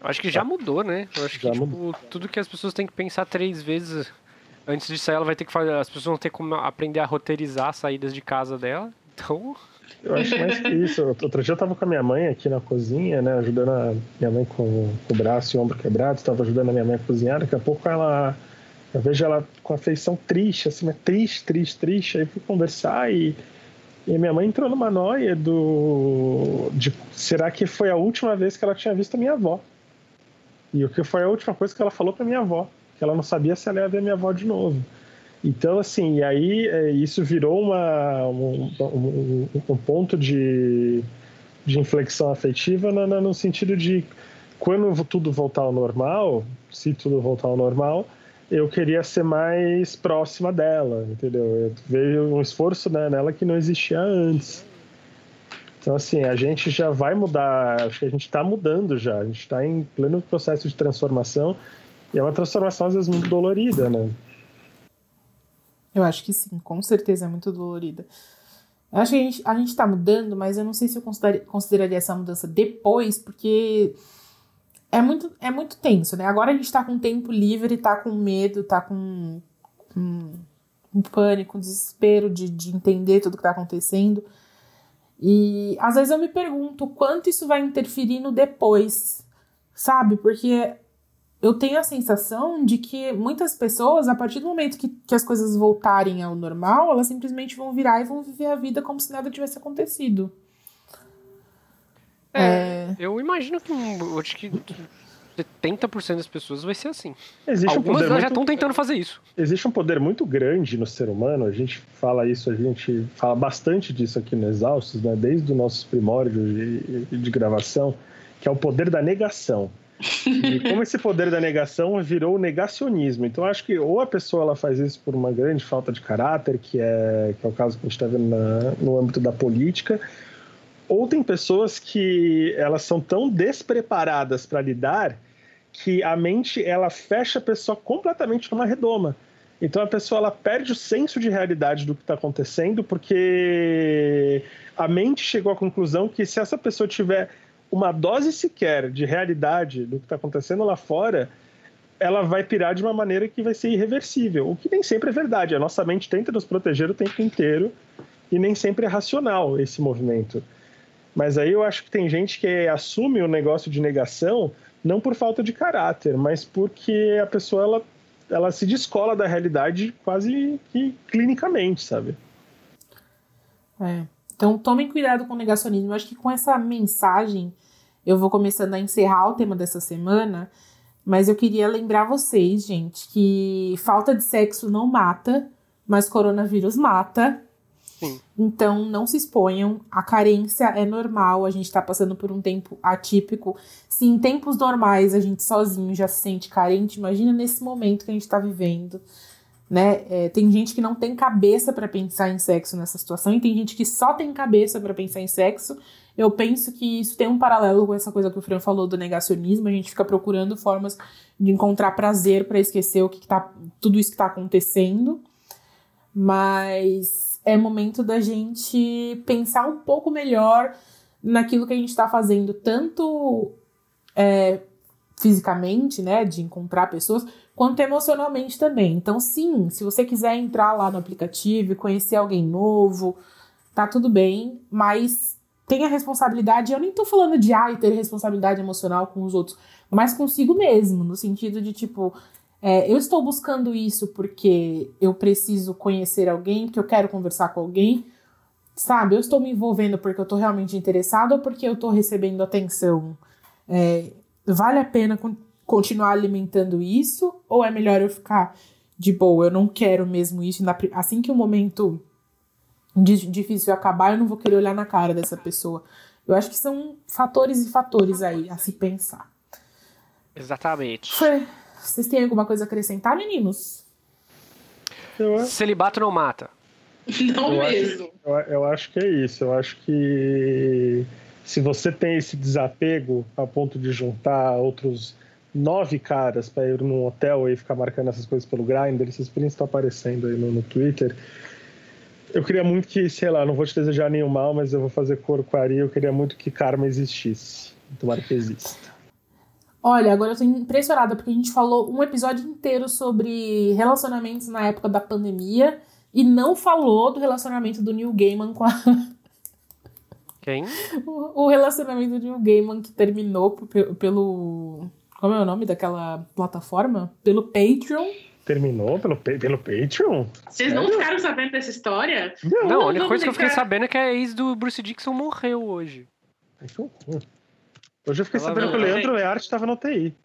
Acho que já mudou, né? Eu acho que tipo, tudo que as pessoas têm que pensar três vezes antes de sair, ela vai ter que fazer. As pessoas vão ter que aprender a roteirizar as saídas de casa dela. Então. Eu acho mais que isso. Outro dia eu tava com a minha mãe aqui na cozinha, né? Ajudando a minha mãe com, com o braço e o ombro quebrado, estava ajudando a minha mãe a cozinhar. Daqui a pouco ela. Eu vejo ela com a feição triste, assim, triste, triste, triste. Aí fui conversar e. E minha mãe entrou numa noia do. De, será que foi a última vez que ela tinha visto a minha avó? E o que foi a última coisa que ela falou para minha avó? Que ela não sabia se ela ia ver minha avó de novo. Então, assim, e aí é, isso virou uma, um, um, um ponto de, de inflexão afetiva no, no, sentido de quando tudo voltar ao normal, se tudo voltar ao normal, eu queria ser mais próxima dela, entendeu? Eu vejo um esforço né, nela que não existia antes. Então, assim, a gente já vai mudar, acho que a gente está mudando já, a gente está em pleno processo de transformação, e é uma transformação às vezes muito dolorida, né? Eu acho que sim, com certeza é muito dolorida. Eu acho que a gente, a gente tá mudando, mas eu não sei se eu consideraria essa mudança depois, porque é muito, é muito tenso, né? Agora a gente tá com tempo livre, tá com medo, tá com, com um pânico, desespero de, de entender tudo que tá acontecendo. E às vezes eu me pergunto quanto isso vai interferir no depois, sabe? Porque eu tenho a sensação de que muitas pessoas, a partir do momento que, que as coisas voltarem ao normal, elas simplesmente vão virar e vão viver a vida como se nada tivesse acontecido. É, é... eu imagino que acho que 70% das pessoas vai ser assim. Existe Algumas um já estão tentando fazer isso. Existe um poder muito grande no ser humano, a gente fala isso, a gente fala bastante disso aqui no Exaustos, né? desde os nossos primórdios de, de gravação, que é o poder da negação. E como esse poder da negação virou negacionismo. Então, acho que ou a pessoa ela faz isso por uma grande falta de caráter, que é, que é o caso que a gente está vendo na, no âmbito da política, ou tem pessoas que elas são tão despreparadas para lidar que a mente ela fecha a pessoa completamente numa redoma. Então a pessoa ela perde o senso de realidade do que está acontecendo, porque a mente chegou à conclusão que se essa pessoa tiver uma dose sequer de realidade do que está acontecendo lá fora, ela vai pirar de uma maneira que vai ser irreversível, o que nem sempre é verdade. A nossa mente tenta nos proteger o tempo inteiro e nem sempre é racional esse movimento. Mas aí eu acho que tem gente que assume o negócio de negação não por falta de caráter, mas porque a pessoa ela, ela se descola da realidade quase que clinicamente, sabe? É. Então tomem cuidado com o negacionismo. Eu acho que com essa mensagem eu vou começando a encerrar o tema dessa semana, mas eu queria lembrar vocês, gente, que falta de sexo não mata, mas coronavírus mata. Sim. Então não se exponham, a carência é normal, a gente está passando por um tempo atípico. Se em tempos normais a gente sozinho já se sente carente, imagina nesse momento que a gente está vivendo né? É, tem gente que não tem cabeça para pensar em sexo nessa situação e tem gente que só tem cabeça para pensar em sexo. Eu penso que isso tem um paralelo com essa coisa que o Fran falou do negacionismo. A gente fica procurando formas de encontrar prazer para esquecer o que, que tá, tudo isso que está acontecendo. Mas é momento da gente pensar um pouco melhor naquilo que a gente está fazendo, tanto é, fisicamente, né, de encontrar pessoas, quanto emocionalmente também. Então, sim, se você quiser entrar lá no aplicativo e conhecer alguém novo, tá tudo bem, mas tenha responsabilidade. Eu nem tô falando de ai, ter responsabilidade emocional com os outros, mas consigo mesmo, no sentido de tipo, é, eu estou buscando isso porque eu preciso conhecer alguém, porque eu quero conversar com alguém, sabe? Eu estou me envolvendo porque eu estou realmente interessado ou porque eu estou recebendo atenção. É, vale a pena continuar alimentando isso? Ou é melhor eu ficar de boa, eu não quero mesmo isso? Assim que o momento difícil acabar, eu não vou querer olhar na cara dessa pessoa. Eu acho que são fatores e fatores aí a se pensar. Exatamente. Vocês têm alguma coisa a acrescentar, meninos? Celibato não mata. Não eu mesmo. Acho, eu, eu acho que é isso. Eu acho que se você tem esse desapego a ponto de juntar outros nove caras para ir num hotel e ficar marcando essas coisas pelo Grindr, esses prints estão aparecendo aí no, no, Twitter. Eu queria muito que, sei lá, não vou te desejar nenhum mal, mas eu vou fazer corcoaria. Eu queria muito que karma existisse. Tomara que exista. Olha, agora eu tô impressionada porque a gente falou um episódio inteiro sobre relacionamentos na época da pandemia e não falou do relacionamento do Neil Gaiman com a. Quem? O, o relacionamento do Neil Gaiman que terminou pelo como é o nome daquela plataforma? Pelo Patreon. Terminou pelo, pelo Patreon? Vocês não ficaram sabendo dessa história? Não, não a única coisa que eu fiquei sabendo é que a ex do Bruce Dixon morreu hoje. Hoje eu fiquei Ela sabendo que o Leandro Learte estava no TI.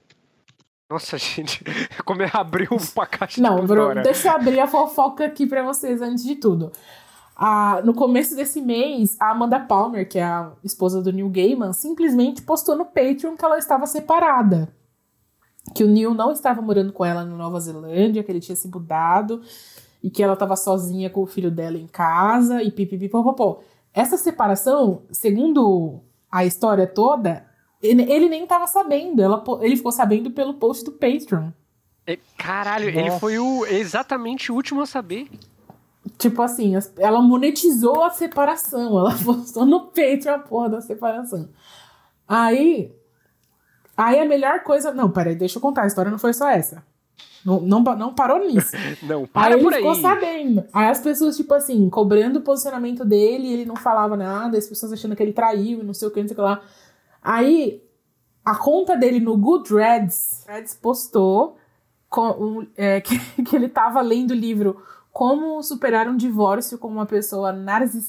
Nossa, gente, como é abriu uma caixa Não, Bruno, deixa eu abrir a fofoca aqui pra vocês antes de tudo. a, no começo desse mês, a Amanda Palmer, que é a esposa do Neil Gaiman, simplesmente postou no Patreon que ela estava separada. Que o Neil não estava morando com ela na Nova Zelândia, que ele tinha se mudado e que ela estava sozinha com o filho dela em casa e pipipipopopó. Essa separação, segundo a história toda, ele, nem estava sabendo. Ela, ele ficou sabendo pelo post do Patreon. É, caralho, Nossa. ele foi o exatamente o último a saber. Tipo assim, ela monetizou a separação. Ela postou no Patreon a porra da separação. Aí. Aí a melhor coisa. Não, peraí, deixa eu contar. A história não foi só essa. Não, não, não parou nisso. não, para aí por ele ficou sabendo. Aí as pessoas, tipo assim, cobrando o posicionamento dele, ele não falava nada, as pessoas achando que ele traiu e não sei o que, não sei o que lá. Aí a conta dele no Goodreads postou com, é, que, que ele tava lendo o livro Como Superar um Divórcio com uma Pessoa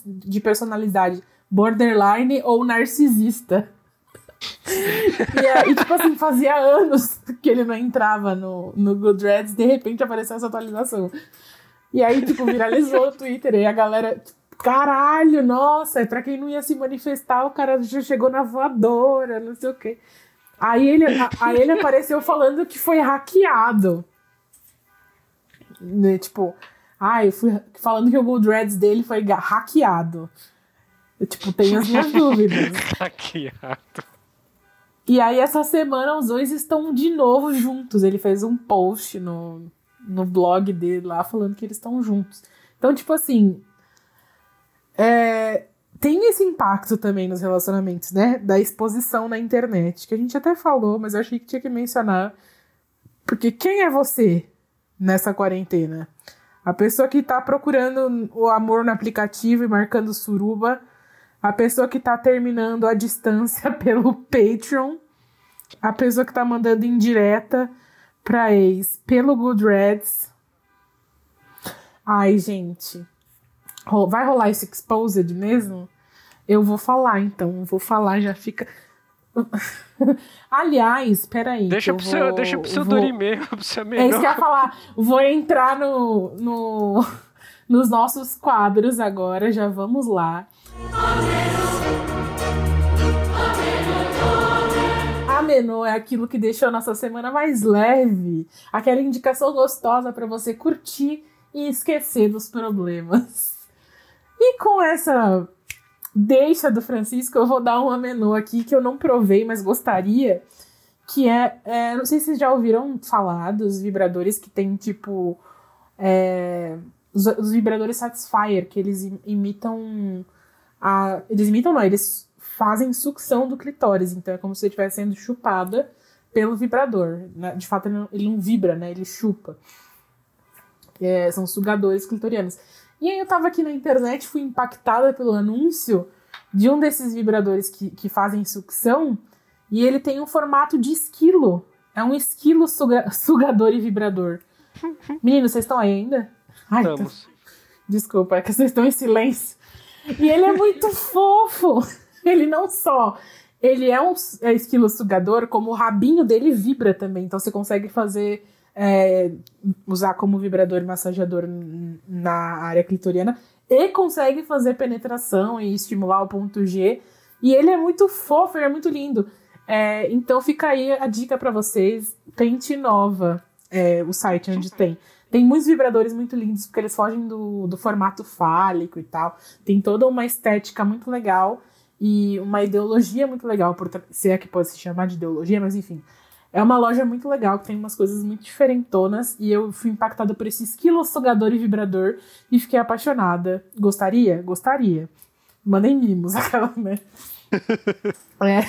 de Personalidade Borderline ou Narcisista. E, e, tipo assim, fazia anos que ele não entrava no, no Goodreads, de repente apareceu essa atualização. E aí, tipo, viralizou o Twitter, e a galera, caralho, nossa, pra quem não ia se manifestar, o cara já chegou na voadora, não sei o quê. Aí ele, aí ele apareceu falando que foi hackeado. Né, tipo, ai, fui falando que o Goodreads dele foi hackeado. Eu, tipo, tenho as minhas dúvidas. hackeado. E aí, essa semana, os dois estão de novo juntos. Ele fez um post no, no blog dele lá falando que eles estão juntos. Então, tipo assim. É, tem esse impacto também nos relacionamentos, né? Da exposição na internet, que a gente até falou, mas eu achei que tinha que mencionar. Porque quem é você nessa quarentena? A pessoa que tá procurando o amor no aplicativo e marcando suruba a pessoa que tá terminando a distância pelo Patreon, a pessoa que tá mandando indireta pra ex pelo Goodreads. Ai, gente. Vai rolar esse exposed mesmo? Eu vou falar, então. Vou falar, já fica. Aliás, peraí. Deixa pro, vou, seu, deixa pro seu vou... Dorimê, pro seu É isso que eu ia falar. Vou entrar no, no, nos nossos quadros agora, já vamos lá. A menor é aquilo que deixou a nossa semana mais leve, aquela indicação gostosa para você curtir e esquecer dos problemas. E com essa deixa do Francisco, eu vou dar uma menu aqui que eu não provei, mas gostaria, que é, é não sei se vocês já ouviram falar dos vibradores que tem tipo é, os, os, vibradores Satisfyer, que eles imitam a, eles imitam, não, eles fazem sucção do clitóris, então é como se você estivesse sendo chupada pelo vibrador. Né? De fato, ele não, ele não, vibra, né? Ele chupa. É, são sugadores clitorianos. E aí eu tava aqui na internet, fui impactada pelo anúncio de um desses vibradores que, que fazem sucção, e ele tem um formato de esquilo. É um esquilo suga, sugador e vibrador. Meninos, vocês estão aí ainda? Ai, Tô... Desculpa, é que vocês estão em silêncio. E ele é muito fofo. Ele não só. Ele é um é esquilo sugador, como o rabinho dele vibra também. Então você consegue fazer. É, usar como vibrador e massageador na área clitoriana. E consegue fazer penetração e estimular o ponto G. E ele é muito fofo, ele é muito lindo. É, então fica aí a dica para vocês. Tente Nova, é, o site onde tem. Tem muitos vibradores muito lindos, porque eles fogem do, do formato fálico e tal. Tem toda uma estética muito legal e uma ideologia muito legal, por se é que pode se chamar de ideologia, mas enfim. É uma loja muito legal, que tem umas coisas muito diferentonas, e eu fui impactada por esse esquilo sugador e vibrador e fiquei apaixonada. Gostaria? Gostaria. Mandem mimos, aquela, né? é.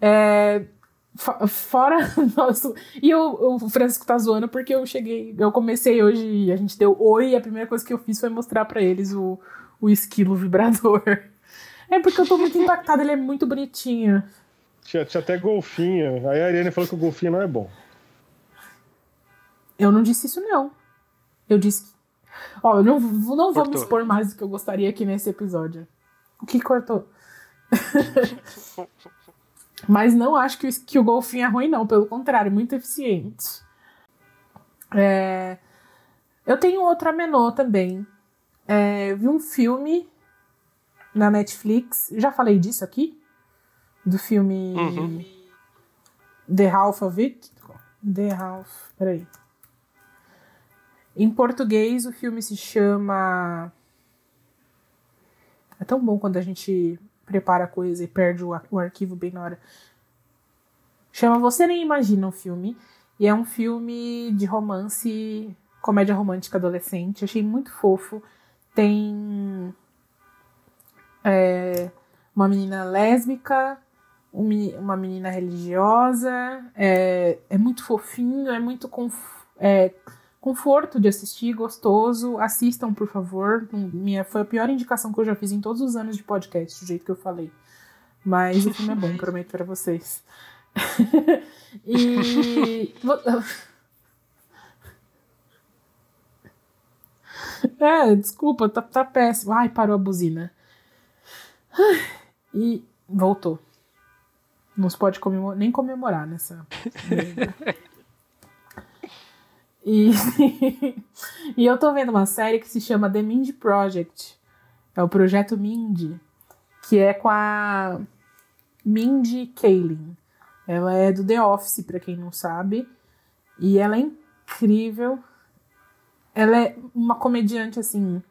é fora nosso. E o, o Francisco tá zoando porque eu cheguei. Eu comecei hoje e a gente deu oi e a primeira coisa que eu fiz foi mostrar para eles o, o esquilo vibrador. É porque eu tô muito impactada, ele é muito bonitinho. Tinha, tinha até golfinho. Aí a Ariane falou que o golfinho não é bom. Eu não disse isso, não. Eu disse que. Ó, eu não, não vou me expor mais do que eu gostaria aqui nesse episódio. O que cortou? Mas não acho que, que o golfinho é ruim, não. Pelo contrário, muito eficiente. É... Eu tenho outra menor também, É, eu vi um filme na Netflix. Já falei disso aqui? Do filme Uhum. The Half of It. The Half. Peraí. Em português, o filme se chama. É tão bom quando a gente prepara a coisa e perde o, o arquivo bem na hora. Chama Você Nem Imagina o filme. E é um filme de romance, comédia romântica adolescente. Achei muito fofo. Tem é, uma menina lésbica, um uma menina religiosa. É, é muito fofinho, é muito é, conforto de assistir, gostoso. Assistam, por favor. Minha, foi a pior indicação que eu já fiz em todos os anos de podcast, do jeito que eu falei. Mas o filme é bom, prometo para vocês. e. É, desculpa, tá, tá péssimo. Ai, parou a buzina. E voltou. Não se pode comemor- nem comemorar nessa. E, e eu tô vendo uma série que se chama The Mindy Project. É o projeto Mindy, que é com a Mindy Kaling. Ela é do The Office, pra quem não sabe. E ela é incrível. Ela é uma comediante, assim,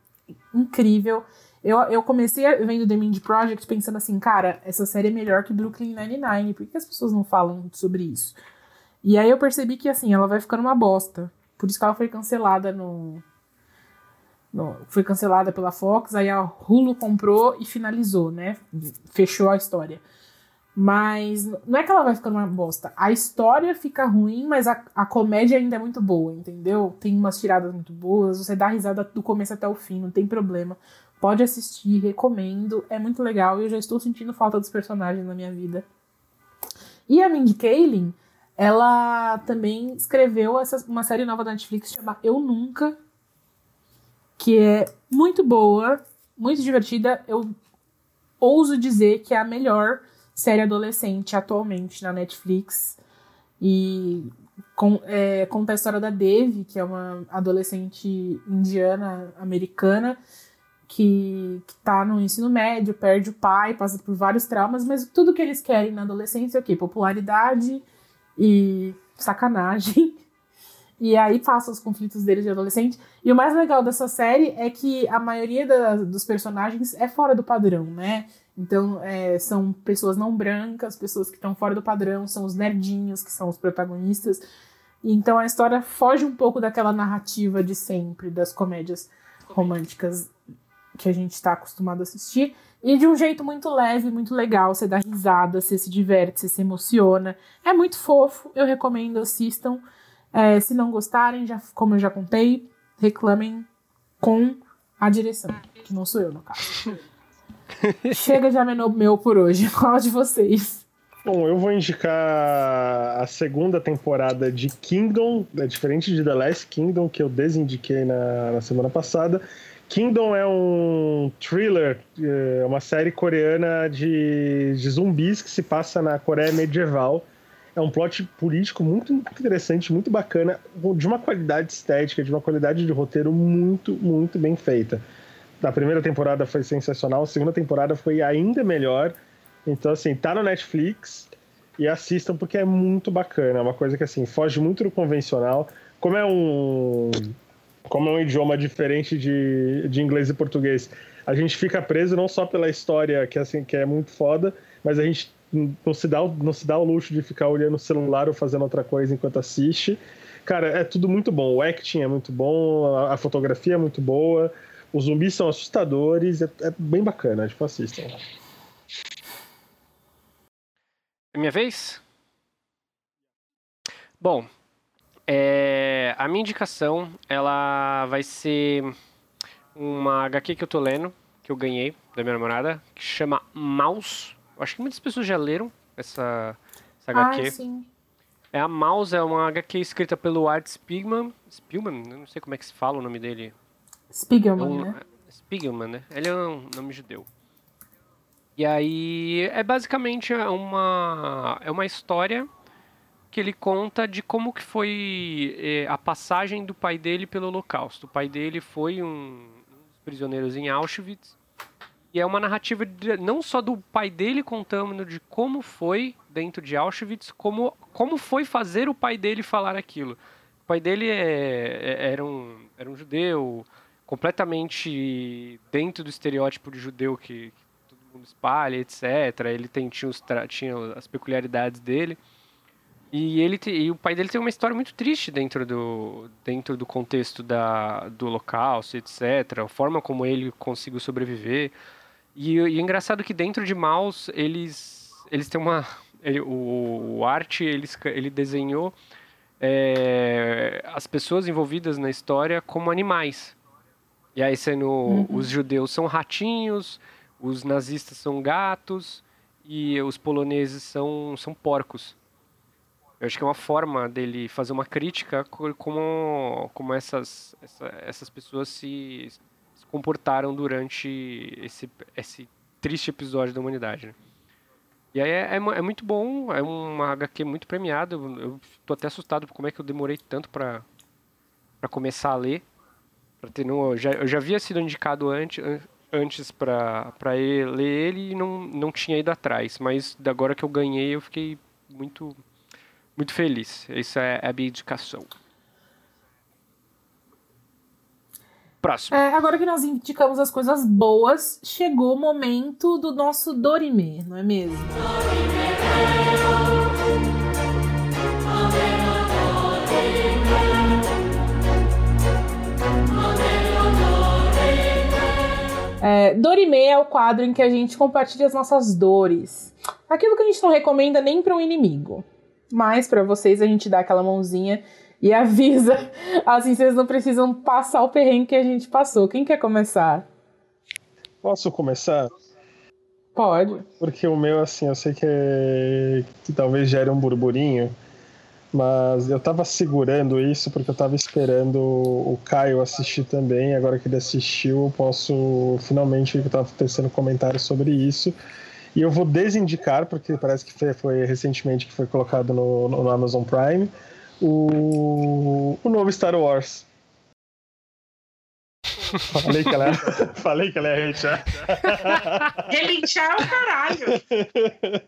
incrível. Eu, eu comecei vendo The Mindy Project pensando assim, cara, essa série é melhor que Brooklyn Nine-Nine. Por que as pessoas não falam sobre isso? E aí eu percebi que, assim, ela vai ficando uma bosta. Por isso que ela foi cancelada no... no- foi cancelada pela Fox, aí a Hulu comprou e finalizou, né? Fechou a história. Mas não é que ela vai ficando uma bosta. A história fica ruim, mas a, a comédia ainda é muito boa, entendeu? Tem umas tiradas muito boas, você dá risada do começo até o fim, não tem problema. Pode assistir, recomendo, é muito legal eu já estou sentindo falta dos personagens na minha vida. E a Mindy Kaling, ela também escreveu essa, uma série nova da Netflix chamada Eu Nunca, que é muito boa, muito divertida. Eu ouso dizer que é a melhor série adolescente atualmente na Netflix. E com, é, conta a história da Devi, que é uma adolescente indiana americana que, que tá no ensino médio, perde o pai, passa por vários traumas, mas tudo que eles querem na adolescência é o quê? Popularidade e sacanagem. E aí passa os conflitos deles de adolescente. E o mais legal dessa série é que a maioria da- dos personagens é fora do padrão, né? Então, é, são pessoas não brancas, pessoas que estão fora do padrão, são os nerdinhos que são os protagonistas. Então a história foge um pouco daquela narrativa de sempre, das comédias românticas que a gente está acostumado a assistir. E de um jeito muito leve, muito legal. Você dá risada, você se diverte, você se emociona. É muito fofo, eu recomendo, assistam. É, se não gostarem, já, como eu já contei, reclamem com a direção, que não sou eu, no caso. Chega de amenô meu por hoje. Qual de vocês? Bom, eu vou indicar a segunda temporada de Kingdom, é diferente de The Last Kingdom, que eu desindiquei na, na semana passada. Kingdom é um thriller, é uma série coreana de, de zumbis que se passa na Coreia medieval. É um plot político muito, muito interessante, muito bacana, de uma qualidade estética, de uma qualidade de roteiro muito, muito bem feita. A primeira temporada foi sensacional, a segunda temporada foi ainda melhor. Então, assim, tá no Netflix e assistam porque é muito bacana. É uma coisa que, assim, foge muito do convencional. Como é um, como é um idioma diferente de, de inglês e português, a gente fica preso não só pela história, que, assim, que é muito foda, mas a gente não se, dá, não se dá o luxo de ficar olhando o celular ou fazendo outra coisa enquanto assiste. Cara, é tudo muito bom. O acting é muito bom, a, a fotografia é muito boa, os zumbis são assustadores, é, é bem bacana, tipo, assistam. É minha vez? Bom, é, a minha indicação, ela vai ser uma HQ que eu tô lendo, que eu ganhei da minha namorada, que chama Mouse. Eu acho que muitas pessoas já leram essa, essa HQ. Ah, sim. É a Mouse, é uma HQ escrita pelo Art Spiegelman. Spiegelman? Eu não sei como é que se fala o nome dele. É Spiegelman, um- né? Spiegelman, né? Ele é um nome judeu. E aí é basicamente uma é uma história que ele conta de como que foi eh, a passagem do pai dele pelo Holocausto. O pai dele foi um, um dos prisioneiros em Auschwitz. E é uma narrativa de, não só do pai dele contando de como foi dentro de Auschwitz, como, como foi fazer o pai dele falar aquilo. O pai dele é, é, era, um, era um judeu completamente dentro do estereótipo de judeu que, que todo mundo espalha, etc. Ele tem, tinha, os, tinha as peculiaridades dele. E, ele e o pai dele tem uma história muito triste dentro do, dentro do contexto da, do holocausto, etc. A forma como ele conseguiu sobreviver. E, e é engraçado que dentro de Maus, eles, eles têm uma... Ele, o, o Arte, ele, ele desenhou é, as pessoas envolvidas na história como animais. E aí sendo uhum. os judeus são ratinhos, os nazistas são gatos e os poloneses são, são porcos. Eu acho que é uma forma dele fazer uma crítica como, como essas, essa, essas pessoas se, se, comportaram durante esse, esse triste episódio da humanidade. Né? E aí é, é, é, muito bom, é uma HQ muito premiada. Eu, tô até assustado por como é que eu demorei tanto para começar a ler. Ter, não, eu, já, eu já havia sido indicado antes, antes para ler ele e não, não tinha ido atrás. Mas agora que eu ganhei, eu fiquei muito muito feliz. Isso é a minha indicação. Próximo. É, agora que nós indicamos as coisas boas, chegou o momento do nosso Dorime, não é mesmo? É, Dorime é o quadro em que a gente compartilha as nossas dores. Aquilo que a gente não recomenda nem para um inimigo. Mas para vocês a gente dá aquela mãozinha e avisa. Assim vocês não precisam passar o perrengue que a gente passou. Quem quer começar? Posso começar? Pode. Porque o meu, assim, eu sei que, é... que talvez gere um burburinho, mas eu tava segurando isso porque eu tava esperando o Caio assistir também. Agora que ele assistiu, eu posso finalmente, eu tava tecendo comentários sobre isso. E eu vou desindicar, porque parece que foi, foi recentemente que foi colocado no, no Amazon Prime, o, o novo Star Wars. Falei que ela, é, falei que ela ia relinchar. Relinchar é o caralho.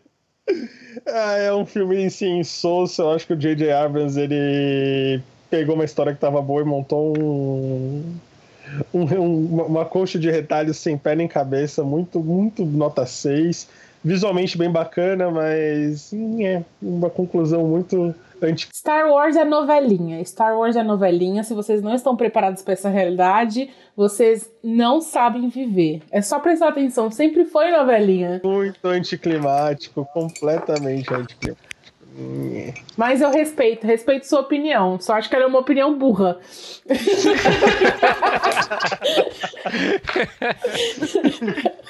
Ah, é um filme assim, insosso. Eu acho que o J.J. Abrams ele pegou uma história que tava boa e montou um, um, um, uma coxa de retalhos sem pé nem cabeça, muito, muito nota 6. Visualmente bem bacana, mas é uma conclusão muito anti... Star Wars é novelinha. Star Wars é novelinha. Se vocês não estão preparados para essa realidade, vocês não sabem viver. É só prestar atenção. Sempre foi novelinha. Muito anticlimático, completamente anticlimático. Mas eu respeito, respeito sua opinião. Só acho que ela é uma opinião burra.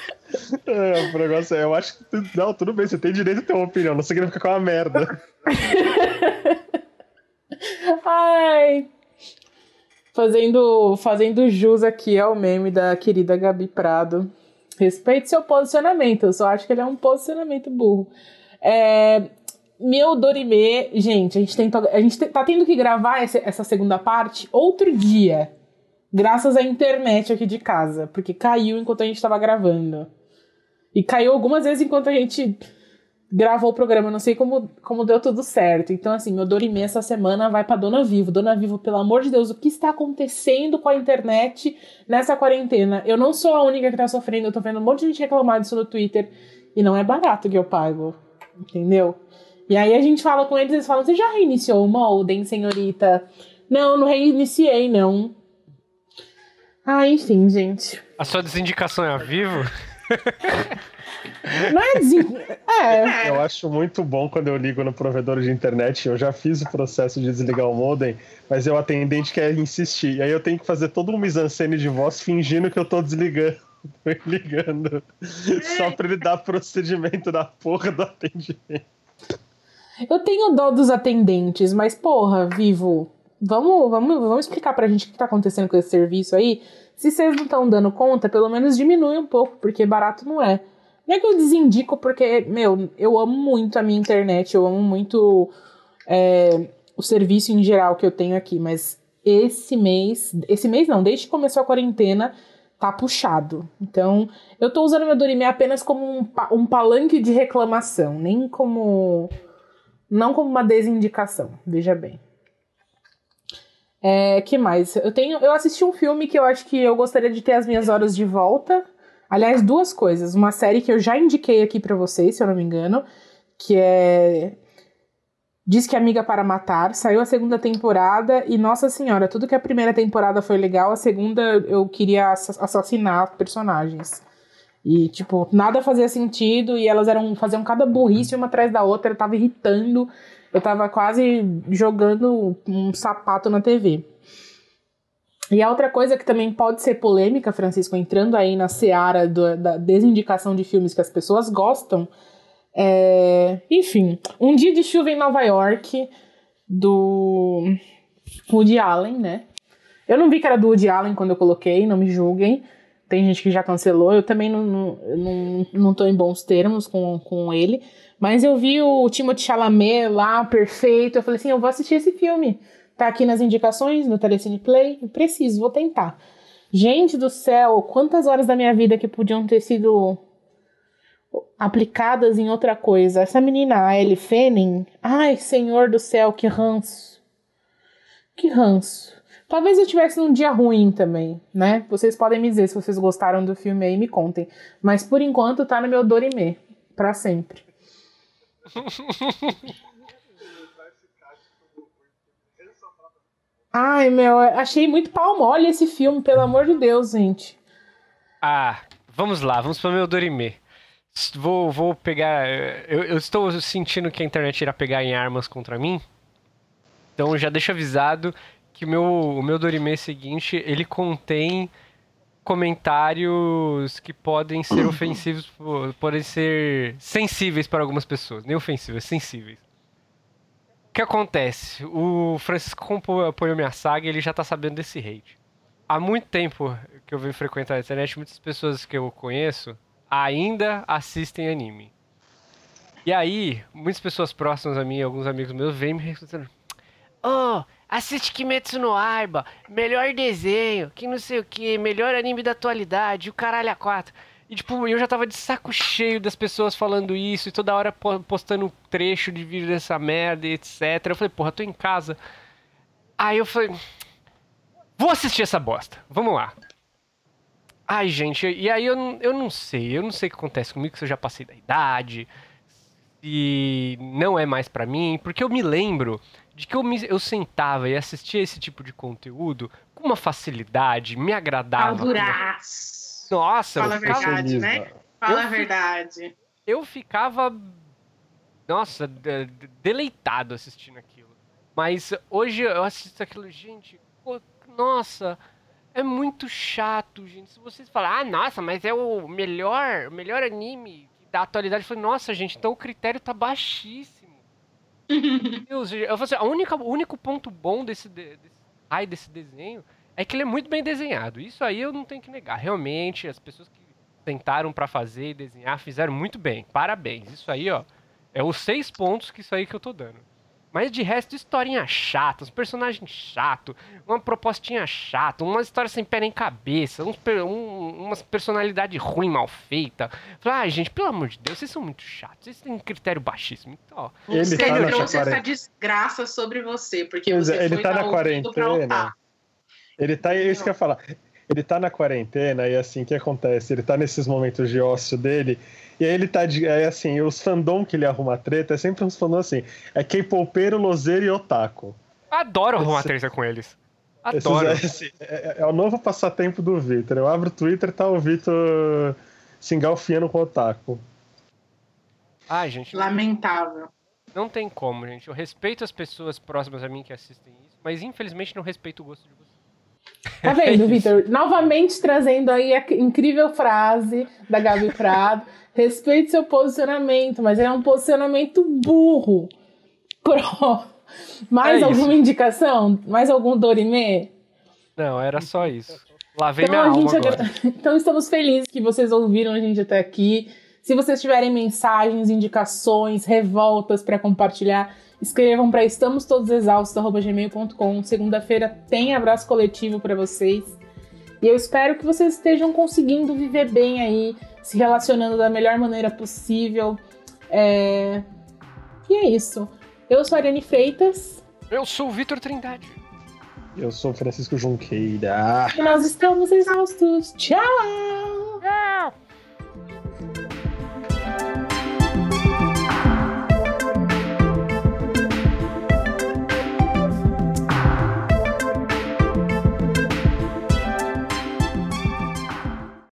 é, o negócio é, eu acho que. Não, tudo bem, você tem direito a ter uma opinião, não significa que é uma merda. Ai. Fazendo, fazendo jus aqui ao meme da querida Gabi Prado. Respeite seu posicionamento, eu só acho que ele é um posicionamento burro. É, meu Dorime, gente, a gente, a gente tá tendo que gravar essa, essa segunda parte outro dia. Graças à internet aqui de casa. Porque caiu enquanto a gente tava gravando. E caiu algumas vezes enquanto a gente gravou o programa. Não sei como, como deu tudo certo. Então, assim, meu Dorime essa semana vai pra Dona Vivo. Dona Vivo, pelo amor de Deus, o que está acontecendo com a internet nessa quarentena? Eu não sou a única que tá sofrendo. Eu tô vendo um monte de gente reclamar disso no Twitter. E não é barato que eu pago. Entendeu? E aí a gente fala com eles, eles falam: Você já reiniciou o modem, senhorita? Não, não reiniciei, não. Ah, enfim, gente. A sua desindicação é a vivo? Não é, desin... é. Eu acho muito bom quando eu ligo no provedor de internet. Eu já fiz o processo de desligar o modem, mas é o atendente quer insistir. E aí eu tenho que fazer todo um mise-en-scène de voz fingindo que eu tô desligando. ligando. Só pra ele dar procedimento da porra do atendimento. Eu tenho dó dos atendentes, mas porra, vivo, vamos, vamos, vamos explicar pra gente o que tá acontecendo com esse serviço aí. Se vocês não estão dando conta, pelo menos diminui um pouco, porque barato não é. Não é que eu desindico, porque, meu, eu amo muito a minha internet, eu amo muito é, o serviço em geral que eu tenho aqui, mas esse mês, esse mês não, desde que começou a quarentena, tá puxado. Então, eu tô usando meu Dorime apenas como um, um palanque de reclamação, nem como. Não como uma desindicação, veja bem. É, que mais? Eu tenho, eu assisti um filme que eu acho que eu gostaria de ter as minhas horas de volta. Aliás, duas coisas. Uma série que eu já indiquei aqui para vocês, se eu não me engano, que é Diz que Amiga para Matar, saiu a segunda temporada e, nossa senhora, tudo que a primeira temporada foi legal, a segunda eu queria assassinar personagens. E, tipo, nada fazia sentido e elas eram faziam cada burrice uma atrás da outra, eu tava irritando, eu tava quase jogando um sapato na TV. E a outra coisa que também pode ser polêmica, Francisco, entrando aí na seara do, da desindicação de filmes que as pessoas gostam, é, enfim, Um Dia de Chuva em Nova York, do Woody Allen, né? Eu não vi que era do Woody Allen quando eu coloquei, não me julguem. Tem gente que já cancelou, eu também não, não, não, tô em bons termos com, com ele. Mas eu vi o Timothée Chalamet lá, perfeito. Eu falei assim: eu vou assistir esse filme. Tá aqui nas indicações, no Telecine Play. Eu preciso, vou tentar. Gente do céu, quantas horas da minha vida que podiam ter sido aplicadas em outra coisa. Essa menina, a Ellie Fanning, ai, senhor do céu, que ranço. Que ranço. Talvez eu tivesse num dia ruim também, né? Vocês podem me dizer se vocês gostaram do filme aí, me contem. Mas por enquanto tá no meu Dorime, para sempre. Ai, meu, achei muito pau mole esse filme, pelo amor de Deus, gente. Ah, vamos lá, vamos para o meu Dorime. Vou, vou pegar. Eu, eu, estou sentindo que a internet irá pegar em armas contra mim. Então já deixo avisado que o meu, o meu Dorime seguinte ele contém comentários que podem ser ofensivos, podem ser sensíveis para algumas pessoas. Nem ofensivos, sensíveis. O que acontece? O Francisco apoiou minha saga ele já tá sabendo desse hate. Há muito tempo que eu venho frequentar a internet, muitas pessoas que eu conheço ainda assistem anime. E aí, muitas pessoas próximas a mim, alguns amigos meus, vêm me respondendo: Oh, assiste Kimetsu no Aiba, melhor desenho, que não sei o que, melhor anime da atualidade, o caralho a quatro. E tipo, eu já tava de saco cheio das pessoas falando isso e toda hora postando trecho de vídeo dessa merda e etc. Eu falei, porra, tô em casa. Aí eu falei, vou assistir essa bosta, vamos lá. Ai, gente, e aí eu, eu não sei, eu não sei o que acontece comigo, se eu já passei da idade, se não é mais para mim, porque eu me lembro de que eu, me, eu sentava e assistia esse tipo de conteúdo com uma facilidade, me agradava. Alduraço. Nossa, Fala a verdade, né? Fala a verdade. Eu ficava, nossa, de, de, deleitado assistindo aquilo. Mas hoje eu assisto aquilo, gente, pô, nossa, é muito chato, gente. Se vocês falarem, ah, nossa, mas é o melhor, melhor anime da atualidade, eu falei, nossa, gente, então o critério tá baixíssimo. Deus, eu falei, a única, o único ponto bom desse, desse, ai, desse desenho é que ele é muito bem desenhado. Isso aí eu não tenho que negar. Realmente, as pessoas que tentaram para fazer e desenhar fizeram muito bem. Parabéns. Isso aí, ó, é os seis pontos que isso aí que eu tô dando. Mas de resto, historinha chata, uns personagens chato, uma propostinha chata, uma história sem pé nem cabeça, uns, um, umas personalidade ruim, mal feita. Ai, ah, gente, pelo amor de Deus, vocês são muito chatos, vocês têm um critério baixíssimo. Então, ele você tá trouxe essa desgraça sobre você, porque você ele foi tá na quarentena. Ele tá, é isso que eu ia falar. Ele tá na quarentena e assim, o que acontece? Ele tá nesses momentos de ócio dele e aí ele tá de. Aí assim, os fandom que ele arruma treta é sempre uns fandom assim. É K-Popeiro, Lozeiro e Otaku. Adoro arrumar treta com eles. Adoro. Esses, é, assim, é, é, o novo passatempo do Vitor. Eu abro o Twitter e tá o Vitor se engalfiando com o Otaku. Ai, gente. Lamentável. Não tem como, gente. Eu respeito as pessoas próximas a mim que assistem isso, mas infelizmente não respeito o gosto de vocês. Tá vendo, Vitor? Novamente trazendo aí a incrível frase da Gabi Prado. Respeite seu posicionamento, mas é um posicionamento burro. Pro. Mais é alguma indicação? Mais algum Dorime? Não, era só isso. Lavei então, minha alma agora. Então estamos felizes que vocês ouviram a gente até aqui. Se vocês tiverem mensagens, indicações, revoltas para compartilhar, escrevam para estamos todos exaustos gmail.com. Segunda-feira tem abraço coletivo para vocês. E eu espero que vocês estejam conseguindo viver bem aí, se relacionando da melhor maneira possível. É... E é isso. Eu sou a Ariane Freitas. Eu sou o Vitor Trindade. Eu sou o Francisco Junqueira. E nós estamos exaustos. Tchau!